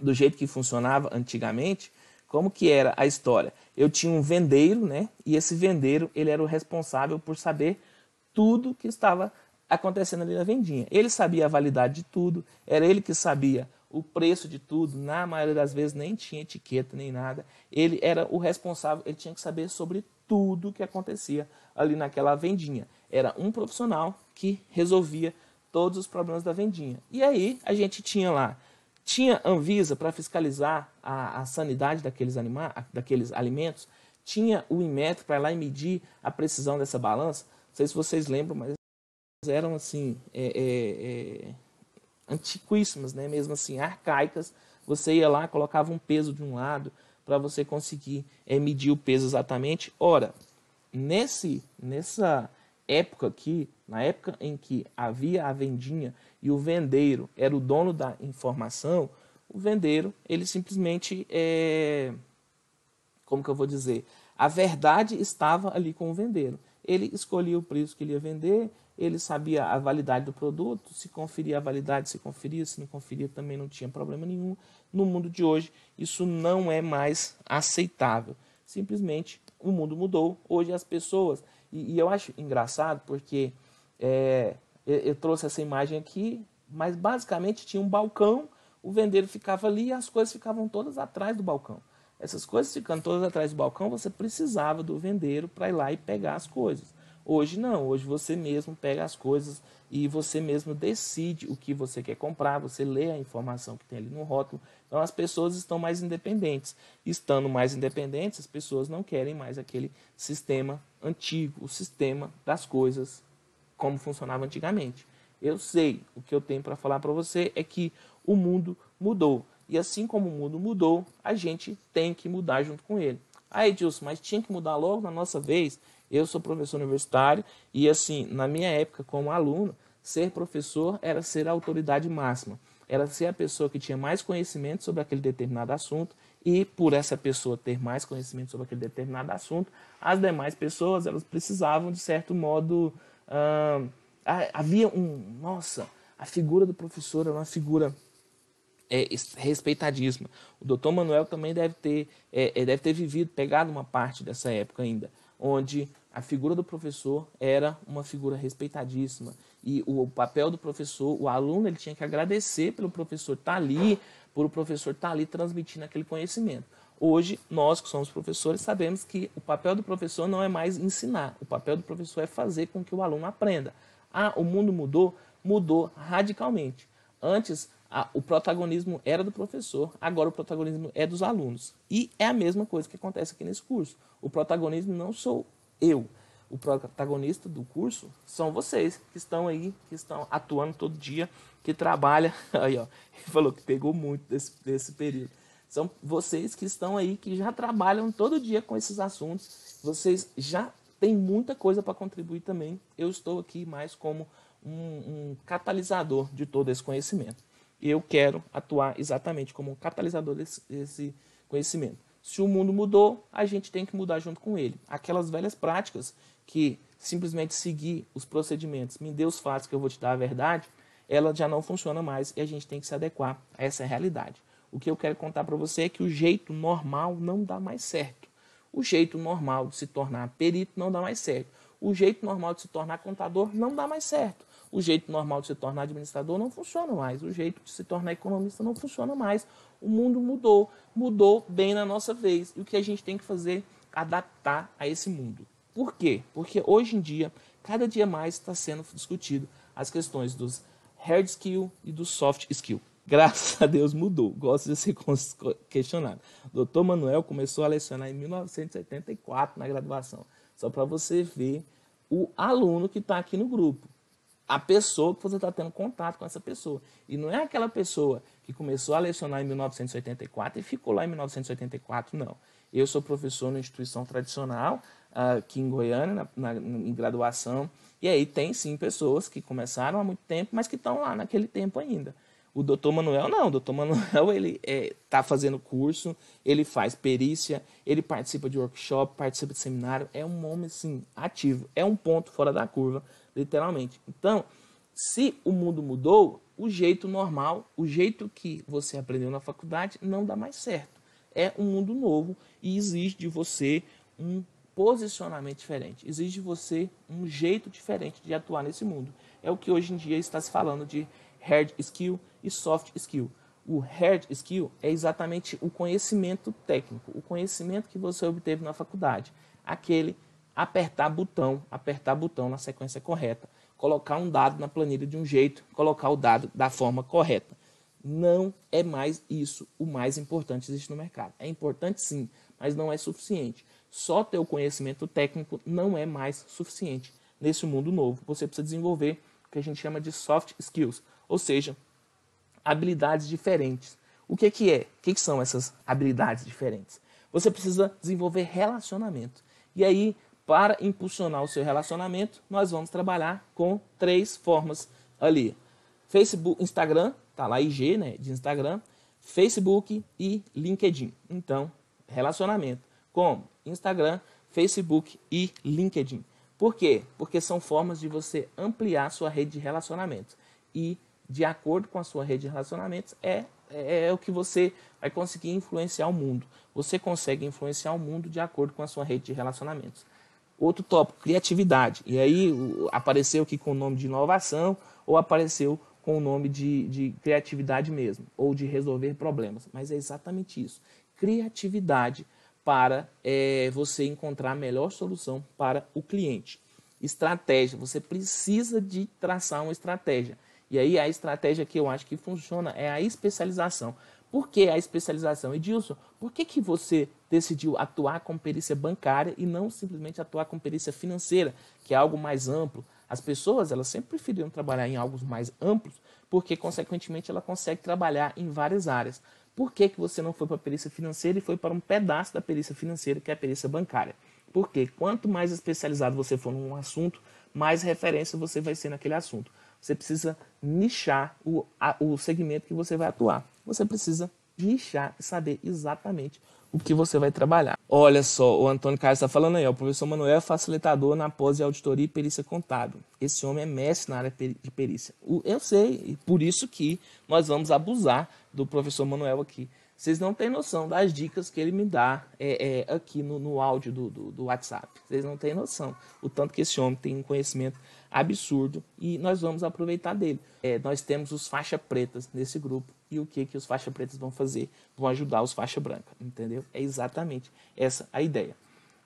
do jeito que funcionava antigamente, como que era a história? Eu tinha um vendeiro, né? E esse vendeiro, ele era o responsável por saber tudo que estava acontecendo ali na vendinha. Ele sabia a validade de tudo, era ele que sabia o preço de tudo, na maioria das vezes nem tinha etiqueta nem nada. Ele era o responsável, ele tinha que saber sobre tudo que acontecia ali naquela vendinha. Era um profissional que resolvia todos os problemas da vendinha. E aí a gente tinha lá, tinha Anvisa para fiscalizar a, a, sanidade daqueles, anima daqueles alimentos, tinha o Inmetro para lá e medir a precisão dessa balança. Não sei se vocês lembram, mas eram assim é, é, é antiquíssimas, né? mesmo assim, arcaicas. Você ia lá, colocava um peso de um lado para você conseguir é, medir o peso exatamente. Ora, nesse, nessa época aqui, na época em que havia a vendinha e o vendeiro era o dono da informação, o vendeiro, ele simplesmente é. Como que eu vou dizer? A verdade estava ali com o vendeiro. Ele escolhia o preço que ele ia vender, ele sabia a validade do produto, se conferia a validade, se conferia, se não conferia também não tinha problema nenhum. No mundo de hoje, isso não é mais aceitável. Simplesmente o mundo mudou. Hoje as pessoas, e, e eu acho engraçado porque é, eu, eu trouxe essa imagem aqui, mas basicamente tinha um balcão, o vendeiro ficava ali e as coisas ficavam todas atrás do balcão. Essas coisas ficando todas atrás do balcão, você precisava do vendeiro para ir lá e pegar as coisas. Hoje não, hoje você mesmo pega as coisas e você mesmo decide o que você quer comprar, você lê a informação que tem ali no rótulo. Então as pessoas estão mais independentes. Estando mais independentes, as pessoas não querem mais aquele sistema antigo, o sistema das coisas como funcionava antigamente. Eu sei, o que eu tenho para falar para você é que o mundo mudou. E assim como o mundo mudou, a gente tem que mudar junto com ele. Aí, Edilson, mas tinha que mudar logo na nossa vez? Eu sou professor universitário e, assim, na minha época, como aluno, ser professor era ser a autoridade máxima. Era ser a pessoa que tinha mais conhecimento sobre aquele determinado assunto e, por essa pessoa ter mais conhecimento sobre aquele determinado assunto, as demais pessoas elas precisavam, de certo modo, uh, havia um. Nossa, a figura do professor era uma figura é, respeitadíssima. O doutor Manuel também deve ter, é, é, deve ter vivido, pegado uma parte dessa época ainda, onde a figura do professor era uma figura respeitadíssima. E o papel do professor, o aluno, ele tinha que agradecer pelo professor estar tá ali, por o professor estar tá ali transmitindo aquele conhecimento. Hoje, nós que somos professores sabemos que o papel do professor não é mais ensinar, o papel do professor é fazer com que o aluno aprenda. Ah, o mundo mudou, mudou radicalmente. Antes, a, o protagonismo era do professor, agora o protagonismo é dos alunos. E é a mesma coisa que acontece aqui nesse curso. O protagonismo não sou eu. O protagonista do curso são vocês que estão aí, que estão atuando todo dia, que trabalham. Aí, ó, ele falou que pegou muito desse, desse período. São vocês que estão aí, que já trabalham todo dia com esses assuntos. Vocês já têm muita coisa para contribuir também. Eu estou aqui mais como um, um catalisador de todo esse conhecimento. Eu quero atuar exatamente como um catalisador desse, desse conhecimento. Se o mundo mudou, a gente tem que mudar junto com ele. Aquelas velhas práticas que simplesmente seguir os procedimentos, me dê os fatos que eu vou te dar a verdade, ela já não funciona mais e a gente tem que se adequar a essa realidade. O que eu quero contar para você é que o jeito normal não dá mais certo. O jeito normal de se tornar perito não dá mais certo. O jeito normal de se tornar contador não dá mais certo. O jeito normal de se tornar administrador não funciona mais. O jeito de se tornar economista não funciona mais. O mundo mudou, mudou bem na nossa vez. E o que a gente tem que fazer? Adaptar a esse mundo. Por quê? Porque hoje em dia, cada dia mais está sendo discutido as questões dos hard skill e do soft skill. Graças a Deus mudou. Gosto de ser questionado. Doutor Manuel começou a lecionar em 1984 na graduação. Só para você ver o aluno que está aqui no grupo a pessoa que você está tendo contato com essa pessoa. E não é aquela pessoa que começou a lecionar em 1984 e ficou lá em 1984, não. Eu sou professor numa instituição tradicional, ah, aqui em Goiânia, na, na, em graduação, e aí tem sim pessoas que começaram há muito tempo, mas que estão lá naquele tempo ainda. O doutor Manuel não, o doutor Manuel ele está é, tá fazendo curso, ele faz perícia, ele participa de workshop, participa de seminário, é um homem assim, ativo, é um ponto fora da curva literalmente. Então, se o mundo mudou, o jeito normal, o jeito que você aprendeu na faculdade não dá mais certo. É um mundo novo e exige de você um posicionamento diferente, exige de você um jeito diferente de atuar nesse mundo. É o que hoje em dia está se falando de hard skill e soft skill. O hard skill é exatamente o conhecimento técnico, o conhecimento que você obteve na faculdade, aquele apertar botão, apertar botão na sequência correta, colocar um dado na planilha de um jeito, colocar o dado da forma correta. Não é mais isso o mais importante que existe no mercado. É importante sim, mas não é suficiente. Só ter o conhecimento técnico não é mais suficiente nesse mundo novo. Você precisa desenvolver o que a gente chama de soft skills, ou seja, habilidades diferentes. O que, que é? O que, que são essas habilidades diferentes? Você precisa desenvolver relacionamento. E aí para impulsionar o seu relacionamento, nós vamos trabalhar com três formas ali. Facebook, Instagram, tá lá IG, né, de Instagram, Facebook e LinkedIn. Então, relacionamento com Instagram, Facebook e LinkedIn. Por quê? Porque são formas de você ampliar sua rede de relacionamentos. E, de acordo com a sua rede de relacionamentos, é, é, é o que você vai conseguir influenciar o mundo. Você consegue influenciar o mundo de acordo com a sua rede de relacionamentos. Outro tópico, criatividade. E aí apareceu aqui com o nome de inovação ou apareceu com o nome de, de criatividade mesmo, ou de resolver problemas. Mas é exatamente isso. Criatividade para é, você encontrar a melhor solução para o cliente. Estratégia, você precisa de traçar uma estratégia. E aí a estratégia que eu acho que funciona é a especialização. Por que a especialização? Edilson, por que, que você decidiu atuar com perícia bancária e não simplesmente atuar com perícia financeira, que é algo mais amplo? As pessoas elas sempre preferiram trabalhar em algo mais amplos, porque, consequentemente, ela consegue trabalhar em várias áreas. Por que, que você não foi para a perícia financeira e foi para um pedaço da perícia financeira, que é a perícia bancária? Porque quanto mais especializado você for num assunto, mais referência você vai ser naquele assunto. Você precisa nichar o, a, o segmento que você vai atuar. Você precisa nichar e saber exatamente o que você vai trabalhar. Olha só, o Antônio Carlos está falando aí, ó, o professor Manuel é facilitador na pós de auditoria e perícia contábil. Esse homem é mestre na área de perícia. Eu sei, por isso que nós vamos abusar do professor Manuel aqui. Vocês não têm noção das dicas que ele me dá é, é, aqui no, no áudio do, do, do, WhatsApp. Vocês não têm noção. O tanto que esse homem tem um conhecimento absurdo e nós vamos aproveitar dele. É, nós temos os faixa pretas nesse grupo. E o que, que os faixa pretas vão fazer? Vão ajudar os faixa branca, entendeu? É exatamente essa a ideia.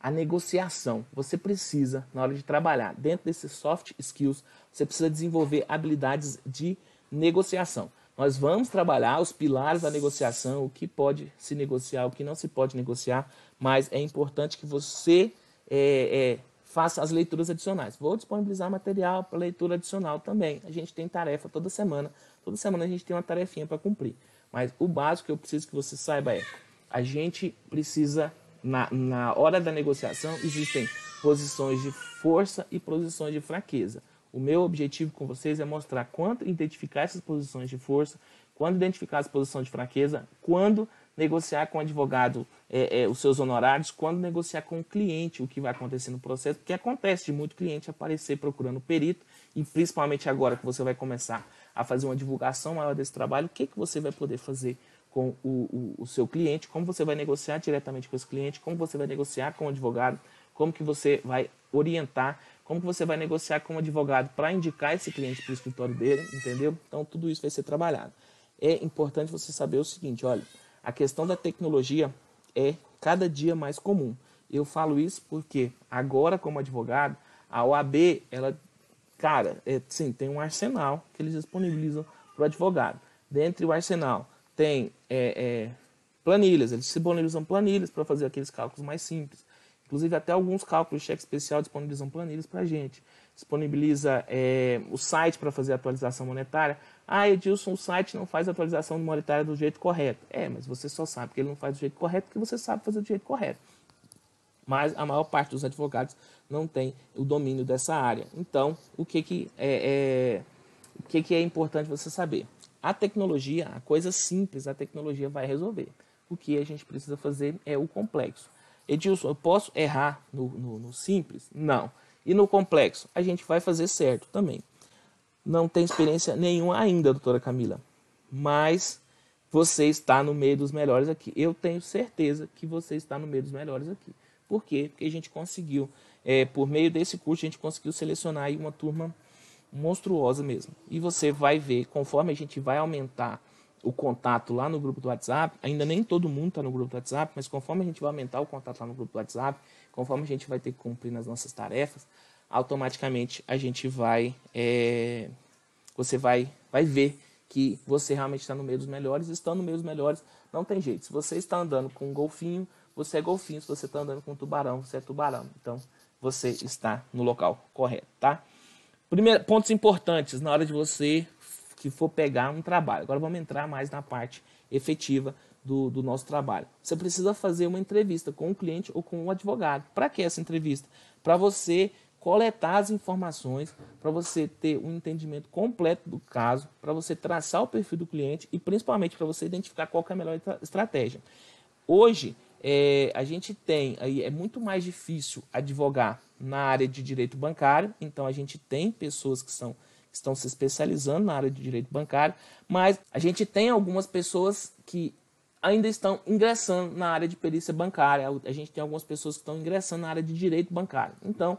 a negociação. Você precisa, na hora de trabalhar dentro desses soft skills, você precisa desenvolver habilidades de negociação. Nós vamos trabalhar os pilares da negociação, o que pode se negociar, o que não se pode negociar, mas é importante que você é, é, faça as leituras adicionais. Vou disponibilizar material para leitura adicional também. A gente tem tarefa toda semana. Toda semana a gente tem uma tarefinha para cumprir. Mas o básico que eu preciso que você saiba é: a gente precisa, na, na hora da negociação, existem posições de força e posições de fraqueza. O meu objetivo com vocês é mostrar quando identificar essas posições de força, quando identificar as posições de fraqueza, quando negociar com o advogado é, é, os seus honorários, quando negociar com o cliente o que vai acontecer no processo, porque acontece de muito cliente aparecer procurando perito, e principalmente agora que você vai começar a fazer uma divulgação maior desse trabalho, o que, que você vai poder fazer com o, o, o seu cliente, como você vai negociar diretamente com esse cliente, como você vai negociar com o advogado, como que você vai orientar como que você vai negociar com o advogado para indicar esse cliente para o escritório dele, entendeu? Então, tudo isso vai ser trabalhado. É importante você saber o seguinte, olha, a questão da tecnologia é cada dia mais comum. Eu falo isso porque agora, como advogado, a OAB, ela, cara, é, sim, tem um arsenal que eles disponibilizam para o advogado. Dentre o arsenal tem é, é, planilhas, eles disponibilizam planilhas para fazer aqueles cálculos mais simples. Inclusive, até alguns cálculos de cheque especial disponibilizam planilhas para a gente. Disponibiliza é, o site para fazer atualização monetária. Ah, Edilson, o site não faz atualização monetária do jeito correto. É, mas você só sabe que ele não faz do jeito correto porque você sabe fazer do jeito correto. Mas a maior parte dos advogados não tem o domínio dessa área. Então, o que, que, é, é o que, que é importante você saber? A tecnologia, a coisa simples, a tecnologia vai resolver. O que a gente precisa fazer é o complexo. Edilson, eu posso errar no, no, no, simples? Não. E no complexo? A gente vai fazer certo também. Não tem experiência nenhuma ainda, doutora Camila. Mas você está no meio dos melhores aqui. Eu tenho certeza que você está no meio dos melhores aqui. Por quê? Porque a gente conseguiu, é, por meio desse curso, a gente conseguiu selecionar uma turma monstruosa mesmo. E você vai ver, conforme a gente vai aumentar o contato lá no grupo do WhatsApp, ainda nem todo mundo está no grupo do WhatsApp, mas conforme a gente vai aumentar o contato lá no grupo do WhatsApp, conforme a gente vai ter que cumprir nas nossas tarefas, automaticamente a gente vai, é, você vai, vai ver que você realmente está no meio dos melhores, estando no meio dos melhores, não tem jeito. Se você está andando com um golfinho, você é golfinho. Se você está andando com um tubarão, você é tubarão. Então, você está no local correto, tá? Primeiro, pontos importantes na hora de você que for pegar um trabalho. Agora vamos entrar mais na parte efetiva do, do nosso trabalho. Você precisa fazer uma entrevista com o cliente ou com o advogado. Para que essa entrevista? Para você coletar as informações, para você ter um entendimento completo do caso, para você traçar o perfil do cliente e principalmente para você identificar qual é a melhor estratégia. Hoje, é, a gente tem, aí é muito mais difícil advogar na área de direito bancário, então a gente tem pessoas que são estão se especializando na área de direito bancário, mas a gente tem algumas pessoas que ainda estão ingressando na área de perícia bancária, a gente tem algumas pessoas que estão ingressando na área de direito bancário. Então,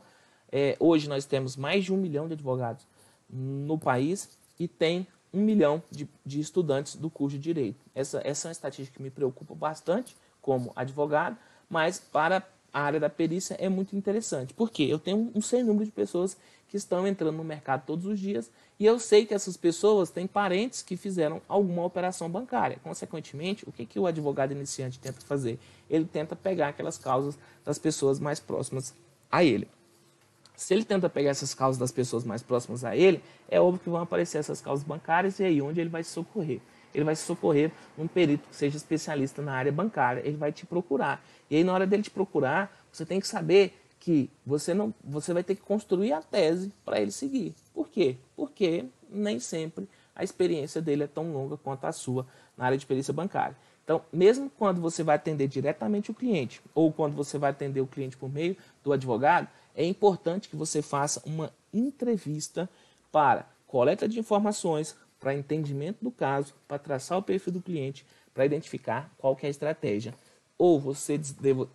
é, hoje nós temos mais de um milhão de advogados no país e tem um milhão de, de estudantes do curso de direito. Essa, essa é uma estatística que me preocupa bastante como advogado, mas para a área da perícia é muito interessante. porque Eu tenho um sem número de pessoas que estão entrando no mercado todos os dias e eu sei que essas pessoas têm parentes que fizeram alguma operação bancária. Consequentemente, o que, que o advogado iniciante tenta fazer? Ele tenta pegar aquelas causas das pessoas mais próximas a ele. Se ele tenta pegar essas causas das pessoas mais próximas a ele, é óbvio que vão aparecer essas causas bancárias e aí onde ele vai se socorrer? Ele vai se socorrer num perito que seja especialista na área bancária, ele vai te procurar. E aí na hora dele te procurar, você tem que saber que você não, você vai ter que construir a tese para ele seguir. Por quê? Porque nem sempre a experiência dele é tão longa quanto a sua na área de perícia bancária. Então, mesmo quando você vai atender diretamente o cliente ou quando você vai atender o cliente por meio do advogado, é importante que você faça uma entrevista para coleta de informações, para entendimento do caso, para traçar o perfil do cliente, para identificar qual é a estratégia ou você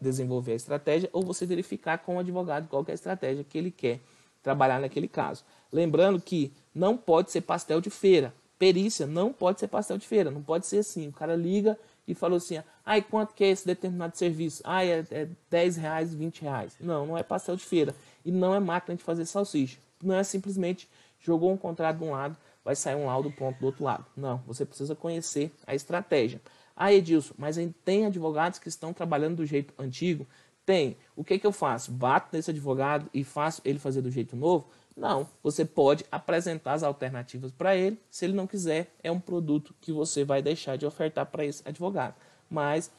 desenvolver a estratégia, ou você verificar com o advogado qual é a estratégia que ele quer trabalhar naquele caso. Lembrando que não pode ser pastel de feira. Perícia não pode ser pastel de feira. Não pode ser assim. O cara liga e falou assim, e quanto que é esse determinado serviço? Ah, é, é 10 reais, 20 reais. Não, não é pastel de feira. E não é máquina de fazer salsicha. Não é simplesmente jogou um contrato de um lado, vai sair um laudo pronto do outro lado. Não, você precisa conhecer a estratégia. Ah, Edilson, mas tem advogados que estão trabalhando do jeito antigo? Tem. O que, que eu faço? Bato nesse advogado e faço ele fazer do jeito novo? Não. Você pode apresentar as alternativas para ele. Se ele não quiser, é um produto que você vai deixar de ofertar para esse advogado. Mas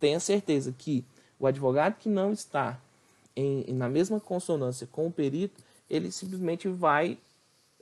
tenha certeza que o advogado que não está em, na mesma consonância com o perito, ele simplesmente vai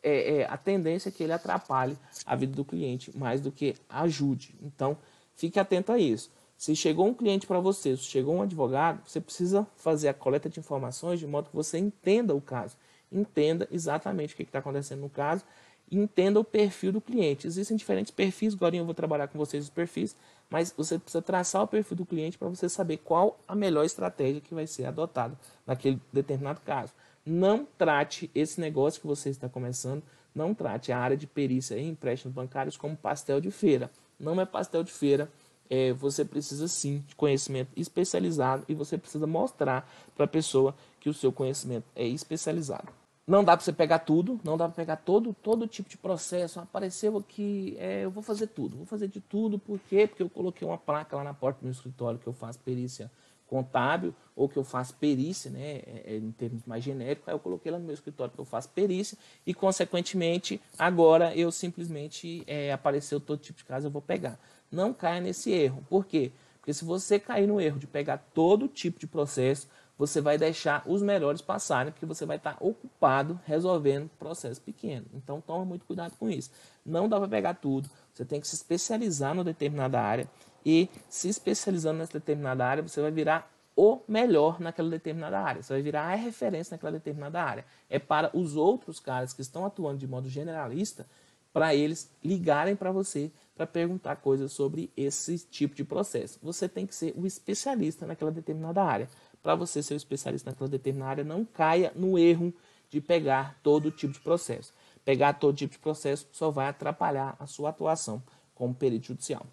é, é, a tendência é que ele atrapalhe a vida do cliente mais do que ajude. Então, fique atento a isso. Se chegou um cliente para você, se chegou um advogado, você precisa fazer a coleta de informações de modo que você entenda o caso. Entenda exatamente o que está acontecendo no caso entenda o perfil do cliente. Existem diferentes perfis, agora eu vou trabalhar com vocês os perfis, mas você precisa traçar o perfil do cliente para você saber qual a melhor estratégia que vai ser adotada naquele determinado caso. Não trate esse negócio que você está começando, não trate a área de perícia e empréstimos bancários como pastel de feira. Não é pastel de feira. É, você precisa sim de conhecimento especializado e você precisa mostrar para a pessoa que o seu conhecimento é especializado. Não dá para você pegar tudo, não dá para pegar todo, todo tipo de processo. Apareceu aqui, é, eu vou fazer tudo, vou fazer de tudo, por quê? Porque eu coloquei uma placa lá na porta do meu escritório que eu faço perícia contábil ou que eu faço perícia, né, é, é, em termos mais genéricos, aí eu coloquei lá no meu escritório que eu faço perícia e, consequentemente, agora eu simplesmente é, apareceu todo tipo de caso, eu vou pegar. Não caia nesse erro. Por quê? Porque se você cair no erro de pegar todo tipo de processo, você vai deixar os melhores passarem, porque você vai estar ocupado resolvendo processos pequenos. Então, toma muito cuidado com isso. Não dá para pegar tudo, você tem que se especializar numa determinada área e se especializando nessa determinada área, você vai virar o melhor naquela determinada área. Você vai virar a referência naquela determinada área. É para os outros caras que estão atuando de modo generalista, para eles ligarem para você para perguntar coisas sobre esse tipo de processo. Você tem que ser o especialista naquela determinada área. Para você ser o especialista naquela determinada área, não caia no erro de pegar todo tipo de processo. Pegar todo tipo de processo só vai atrapalhar a sua atuação como perito judicial.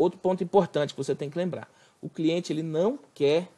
Outro ponto importante que você tem que lembrar: o cliente ele não quer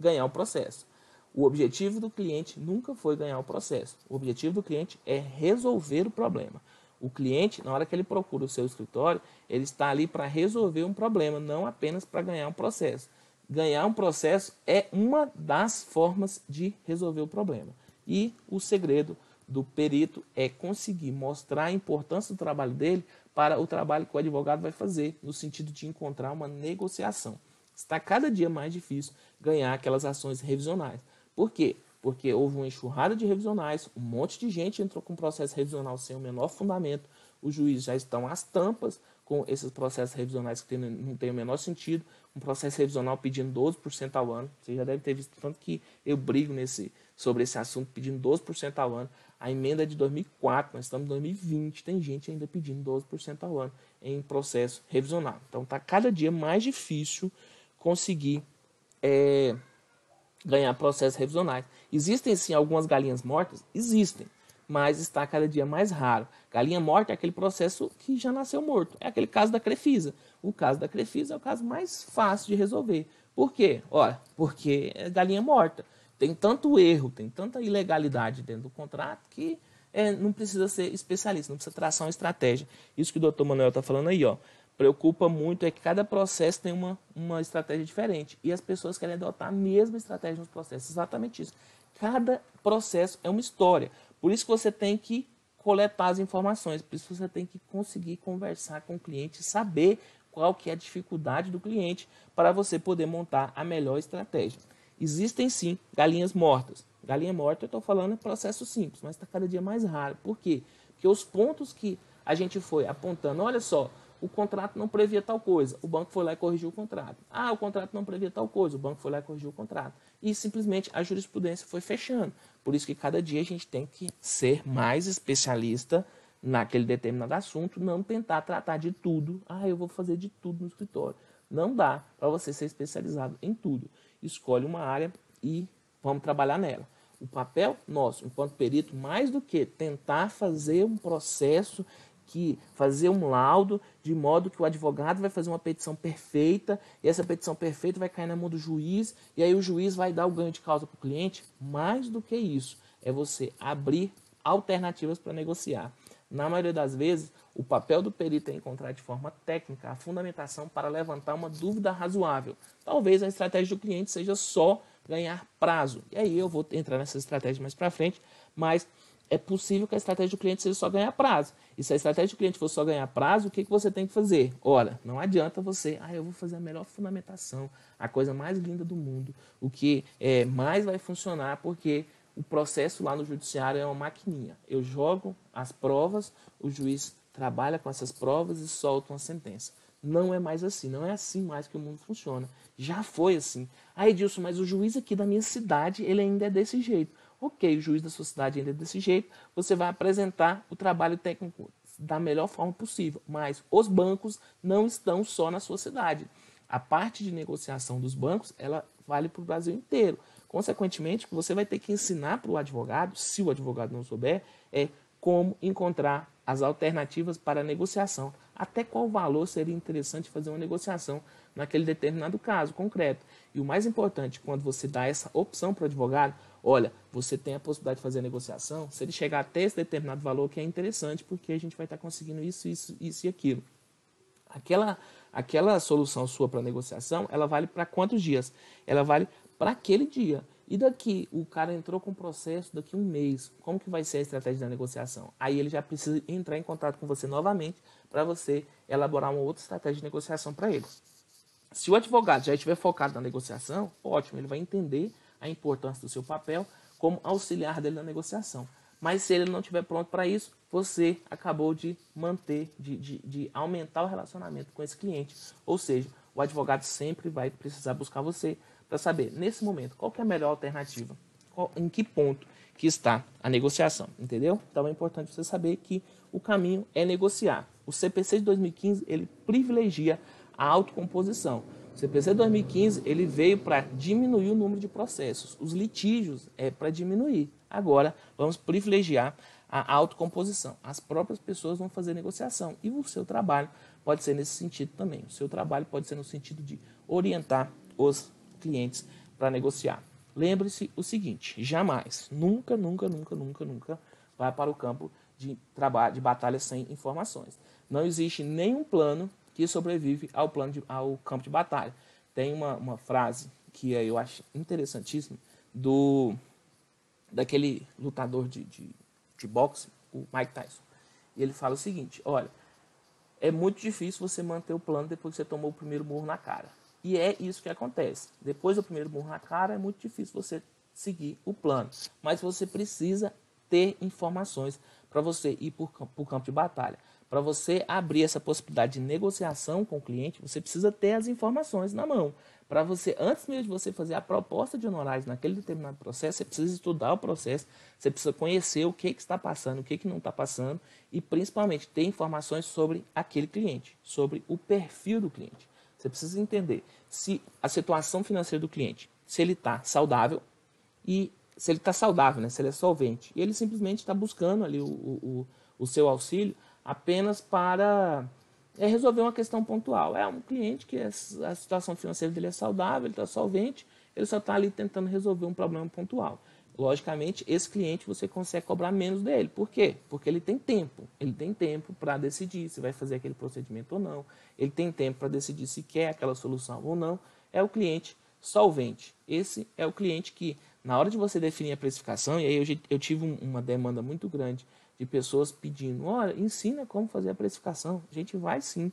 ganhar o processo. O objetivo do cliente nunca foi ganhar o processo. O objetivo do cliente é resolver o problema. O cliente, na hora que ele procura o seu escritório, ele está ali para resolver um problema, não apenas para ganhar um processo. Ganhar um processo é uma das formas de resolver o problema. E o segredo do perito é conseguir mostrar a importância do trabalho dele para o trabalho que o advogado vai fazer, no sentido de encontrar uma negociação. Está cada dia mais difícil ganhar aquelas ações revisionais. Por quê? Porque houve uma enxurrada de revisionais, um monte de gente entrou com processo revisional sem o menor fundamento, os juízes já estão às tampas com esses processos revisionais que não tem o menor sentido, um processo revisional pedindo 12% ao ano. Você já deve ter visto tanto que eu brigo nesse, sobre esse assunto pedindo 12% ao ano. A emenda é de 2004, nós estamos em 2020, tem gente ainda pedindo 12% ao ano em processo revisional. Então está cada dia mais difícil conseguir é, ganhar processos revisionais. Existem sim algumas galinhas mortas? Existem, mas está cada dia mais raro. Galinha morta é aquele processo que já nasceu morto. É aquele caso da Crefisa. O caso da Crefisa é o caso mais fácil de resolver. Por quê? Olha, porque é galinha morta tem tanto erro, tem tanta ilegalidade dentro do contrato que é, não precisa ser especialista, não precisa traçar uma estratégia. Isso que o doutor Manuel está falando aí, ó, preocupa muito é que cada processo tem uma, uma estratégia diferente e as pessoas querem adotar a mesma estratégia nos processos. Exatamente isso. Cada processo é uma história. Por isso que você tem que coletar as informações, por isso você tem que conseguir conversar com o cliente, saber qual que é a dificuldade do cliente para você poder montar a melhor estratégia. Existem sim galinhas mortas. Galinha morta, eu estou falando é processo simples, mas está cada dia mais raro. Por quê? Porque os pontos que a gente foi apontando, olha só, o contrato não previa tal coisa, o banco foi lá e corrigiu o contrato. Ah, o contrato não previa tal coisa, o banco foi lá e corrigiu o contrato. E simplesmente a jurisprudência foi fechando. Por isso que cada dia a gente tem que ser mais especialista naquele determinado assunto, não tentar tratar de tudo. Ah, eu vou fazer de tudo no escritório. Não dá para você ser especializado em tudo escolhe uma área e vamos trabalhar nela. O papel nosso, enquanto perito, mais do que tentar fazer um processo que fazer um laudo de modo que o advogado vai fazer uma petição perfeita e essa petição perfeita vai cair na mão do juiz e aí o juiz vai dar o ganho de causa para o cliente. Mais do que isso, é você abrir alternativas para negociar. Na maioria das vezes, o papel do perito é encontrar de forma técnica a fundamentação para levantar uma dúvida razoável. Talvez a estratégia do cliente seja só ganhar prazo. E aí eu vou entrar nessa estratégia mais para frente, mas é possível que a estratégia do cliente seja só ganhar prazo. E se a estratégia do cliente for só ganhar prazo, o que, que você tem que fazer? Ora, não adianta você, ah, eu vou fazer a melhor fundamentação, a coisa mais linda do mundo, o que é, mais vai funcionar, porque o processo lá no judiciário é uma maquininha. Eu jogo as provas, o juiz trabalha com essas provas e solta uma sentença. Não é mais assim, não é assim mais que o mundo funciona. Já foi assim. Ah, Edilson, mas o juiz aqui da minha cidade, ele ainda é desse jeito. Ok, o juiz da sua cidade ainda é desse jeito, você vai apresentar o trabalho técnico da melhor forma possível. Mas os bancos não estão só na sua cidade. A parte de negociação dos bancos, ela vale para o Brasil inteiro. Consequentemente, você vai ter que ensinar para o advogado, se o advogado não souber, é como encontrar as alternativas para negociação. Até qual valor seria interessante fazer uma negociação naquele determinado caso concreto. E o mais importante, quando você dá essa opção para o advogado, olha, você tem a possibilidade de fazer a negociação, se ele chegar até esse determinado valor que é interessante, porque a gente vai estar conseguindo isso, isso, isso e aquilo. Aquela, aquela solução sua para negociação, ela vale para quantos dias? Ela vale para aquele dia. E daqui, o cara entrou com o processo daqui um mês, como que vai ser a estratégia da negociação? Aí ele já precisa entrar em contato com você novamente para você elaborar uma outra estratégia de negociação para ele. Se o advogado já estiver focado na negociação, ótimo, ele vai entender a importância do seu papel como auxiliar dele na negociação. Mas se ele não estiver pronto para isso, você acabou de manter, de, de, de, aumentar o relacionamento com esse cliente. Ou seja, o advogado sempre vai precisar buscar você para saber, nesse momento, qual é a melhor alternativa, qual, em que ponto que está a negociação, entendeu? Então é importante você saber que o caminho é negociar. O CPC de 2015, ele privilegia a autocomposição. O CPC de 2015 ele veio para diminuir o número de processos. Os litígios é para diminuir. Agora vamos privilegiar a autocomposição. As próprias pessoas vão fazer negociação e o seu trabalho pode ser nesse sentido também. O seu trabalho pode ser no sentido de orientar os clientes para negociar. Lembre-se o seguinte: jamais, nunca, nunca, nunca, nunca, nunca vá para o campo de trabalho, de batalha sem informações. Não existe nenhum plano que sobrevive ao, plano de, ao campo de batalha. Tem uma, uma frase que eu acho interessantíssima do daquele lutador de, de, de boxe, o Mike Tyson. E ele fala o seguinte: olha, é muito difícil você manter o plano depois que você tomou o primeiro murro na cara. E é isso que acontece. Depois do primeiro murro na cara, é muito difícil você seguir o plano. Mas você precisa ter informações para você ir para o campo de batalha. Para você abrir essa possibilidade de negociação com o cliente, você precisa ter as informações na mão. Para você, antes mesmo de você fazer a proposta de honorários naquele determinado processo, você precisa estudar o processo, você precisa conhecer o que, que está passando, o que, que não está passando e principalmente ter informações sobre aquele cliente, sobre o perfil do cliente. Você precisa entender se a situação financeira do cliente, se ele está saudável e se ele está saudável, né, se ele é solvente, e ele simplesmente está buscando ali o, o, o seu auxílio apenas para é, resolver uma questão pontual. É um cliente que é, a situação financeira dele é saudável, ele está solvente, ele só está ali tentando resolver um problema pontual. Logicamente, esse cliente você consegue cobrar menos dele. Por quê? Porque ele tem tempo. Ele tem tempo para decidir se vai fazer aquele procedimento ou não. Ele tem tempo para decidir se quer aquela solução ou não. É o cliente solvente. Esse é o cliente que, na hora de você definir a precificação, e aí eu, eu tive uma demanda muito grande de pessoas pedindo, olha, ensina como fazer a precificação. A gente vai sim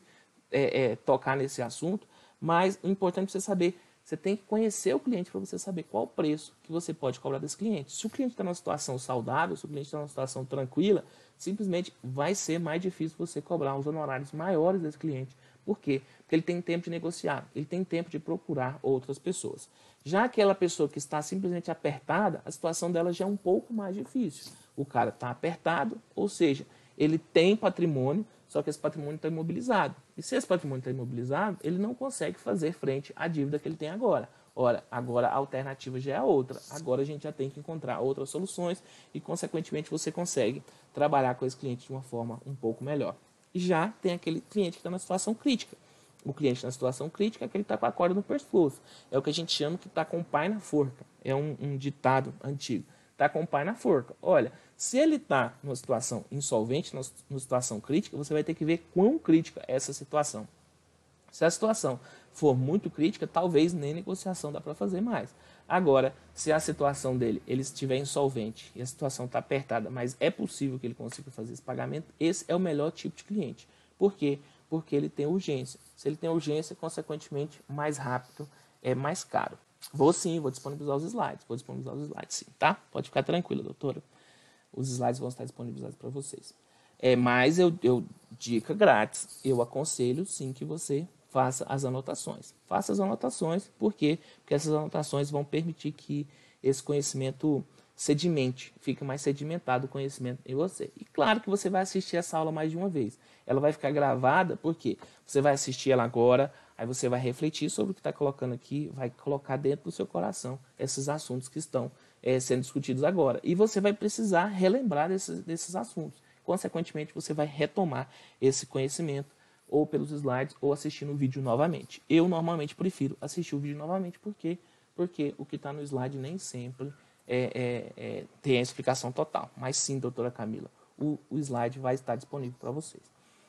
é, é, tocar nesse assunto, mas o importante é você saber, você tem que conhecer o cliente para você saber qual o preço que você pode cobrar desse cliente. Se o cliente está numa situação saudável, se o cliente está numa situação tranquila, simplesmente vai ser mais difícil você cobrar os honorários maiores desse cliente. Por quê? Porque ele tem tempo de negociar, ele tem tempo de procurar outras pessoas. Já aquela pessoa que está simplesmente apertada, a situação dela já é um pouco mais difícil o cara está apertado, ou seja, ele tem patrimônio, só que esse patrimônio está imobilizado. E se esse patrimônio está imobilizado, ele não consegue fazer frente à dívida que ele tem agora. Ora, agora a alternativa já é outra. Agora a gente já tem que encontrar outras soluções e, consequentemente, você consegue trabalhar com esse cliente de uma forma um pouco melhor. E já tem aquele cliente que está na situação crítica. O cliente na situação crítica é aquele que está com a corda no pescoço. É o que a gente chama que está com o pai na forca. É um, um ditado antigo. Está com o pai na forca. Olha, se ele está numa situação insolvente, numa situação crítica, você vai ter que ver quão crítica é essa situação. Se a situação for muito crítica, talvez nem negociação dá para fazer mais. Agora, se a situação dele ele estiver insolvente e a situação está apertada, mas é possível que ele consiga fazer esse pagamento, esse é o melhor tipo de cliente. Por quê? Porque ele tem urgência. Se ele tem urgência, consequentemente, mais rápido é mais caro. Vou sim, vou disponibilizar os slides. Vou disponibilizar os slides sim, tá? Pode ficar tranquila, doutora. Os slides vão estar disponibilizados para vocês. É, mas eu, eu, dica grátis, eu aconselho sim que você faça as anotações. Faça as anotações, por quê? Porque essas anotações vão permitir que esse conhecimento sedimente, fique mais sedimentado o conhecimento em você. E claro que você vai assistir essa aula mais de uma vez. Ela vai ficar gravada, porque você vai assistir ela agora, aí você vai refletir sobre o que está colocando aqui, vai colocar dentro do seu coração esses assuntos que estão é, sendo discutidos agora. E você vai precisar relembrar desses, desses assuntos. Consequentemente, você vai retomar esse conhecimento ou pelos slides, ou assistindo o vídeo novamente. Eu normalmente prefiro assistir o vídeo novamente, porque porque o que está no slide nem sempre é, é, é, tem a explicação total. Mas sim, doutora Camila, o, o slide vai estar disponível para vocês.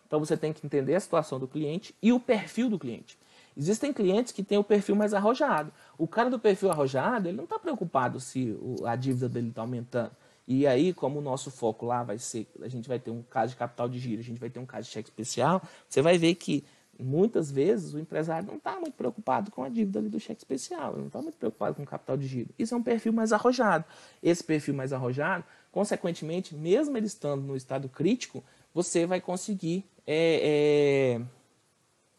Então você tem que entender a situação do cliente e o perfil do cliente. Existem clientes que têm o perfil mais arrojado. O cara do perfil arrojado, ele não está preocupado se a dívida dele está aumentando. E aí, como o nosso foco lá vai ser, a gente vai ter um caso de capital de giro, a gente vai ter um caso de cheque especial, você vai ver que muitas vezes o empresário não está muito preocupado com a dívida do cheque especial, não está muito preocupado com o capital de giro. Isso é um perfil mais arrojado. Esse perfil mais arrojado, consequentemente, mesmo ele estando no estado crítico, você vai conseguir é, é,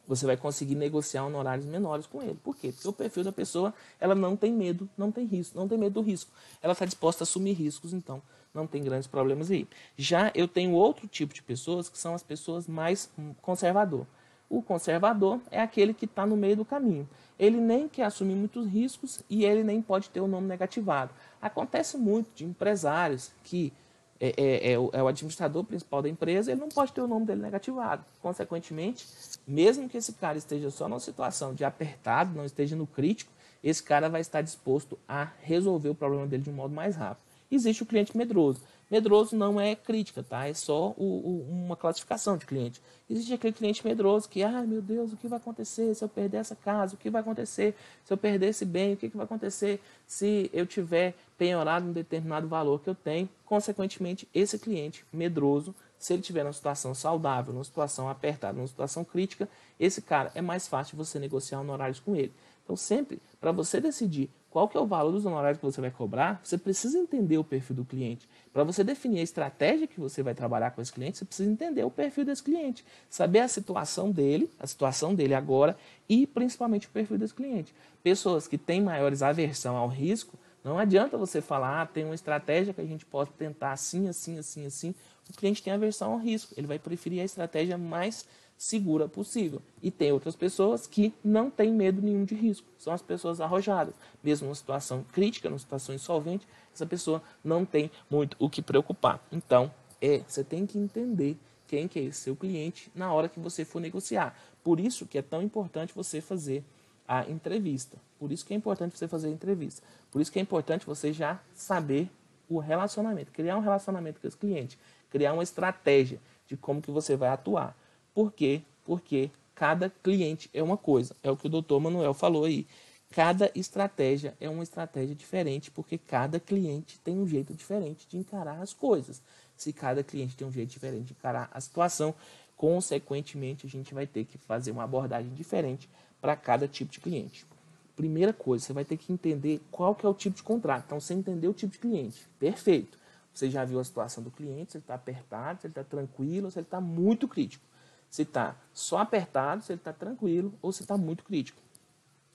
você vai conseguir negociar honorários menores com ele. Por quê? Porque o perfil da pessoa, ela não tem medo, não tem risco, não tem medo do risco. Ela está disposta a assumir riscos, então não tem grandes problemas aí. Já eu tenho outro tipo de pessoas que são as pessoas mais conservador. O conservador é aquele que está no meio do caminho. Ele nem quer assumir muitos riscos e ele nem pode ter o nome negativado. Acontece muito de empresários que é, é, é, o, é, o, administrador principal da empresa, ele não pode ter o nome dele negativado. Consequentemente, mesmo que esse cara esteja só numa situação de apertado, não esteja no crítico, esse cara vai estar disposto a resolver o problema dele de um modo mais rápido. Existe o cliente medroso. Medroso não é crítica, tá? É só o, o, uma classificação de cliente. Existe aquele cliente medroso que, ai ah, meu Deus, o que vai acontecer se eu perder essa casa? O que vai acontecer se eu perder esse bem? O que, que vai acontecer se eu tiver penhorado um determinado valor que eu tenho? Consequentemente, esse cliente medroso, se ele tiver numa situação saudável, numa situação apertada, numa situação crítica, esse cara é mais fácil você negociar honorários com ele. Então, sempre, para você decidir qual que é o valor dos honorários que você vai cobrar, você precisa entender o perfil do cliente. Para você definir a estratégia que você vai trabalhar com esse cliente, você precisa entender o perfil desse cliente, saber a situação dele, a situação dele agora e principalmente o perfil desse cliente. Pessoas que têm maiores aversão ao risco, não adianta você falar, ah, tem uma estratégia que a gente pode tentar assim, assim, assim, assim. O cliente tem aversão ao risco, ele vai preferir a estratégia mais segura possível. E tem outras pessoas que não têm medo nenhum de risco, são as pessoas arrojadas. Mesmo numa situação crítica, numa situação insolvente, essa pessoa não tem muito o que preocupar. Então, é, você tem que entender quem que é esse seu cliente na hora que você for negociar. Por isso que é tão importante você fazer a entrevista. Por isso que é importante você fazer a entrevista. Por isso que é importante você já saber o relacionamento, criar um relacionamento com esse cliente, criar uma estratégia de como que você vai atuar. Por quê? Porque cada cliente é uma coisa. É o que o doutor Manuel falou aí. Cada estratégia é uma estratégia diferente, porque cada cliente tem um jeito diferente de encarar as coisas. Se cada cliente tem um jeito diferente de encarar a situação, consequentemente a gente vai ter que fazer uma abordagem diferente para cada tipo de cliente. Primeira coisa, você vai ter que entender qual que é o tipo de contrato. Então, você entender o tipo de cliente. Perfeito. Você já viu a situação do cliente, se ele está apertado, se ele está tranquilo, se ele está muito crítico se está só apertado, se ele está tranquilo ou se está muito crítico.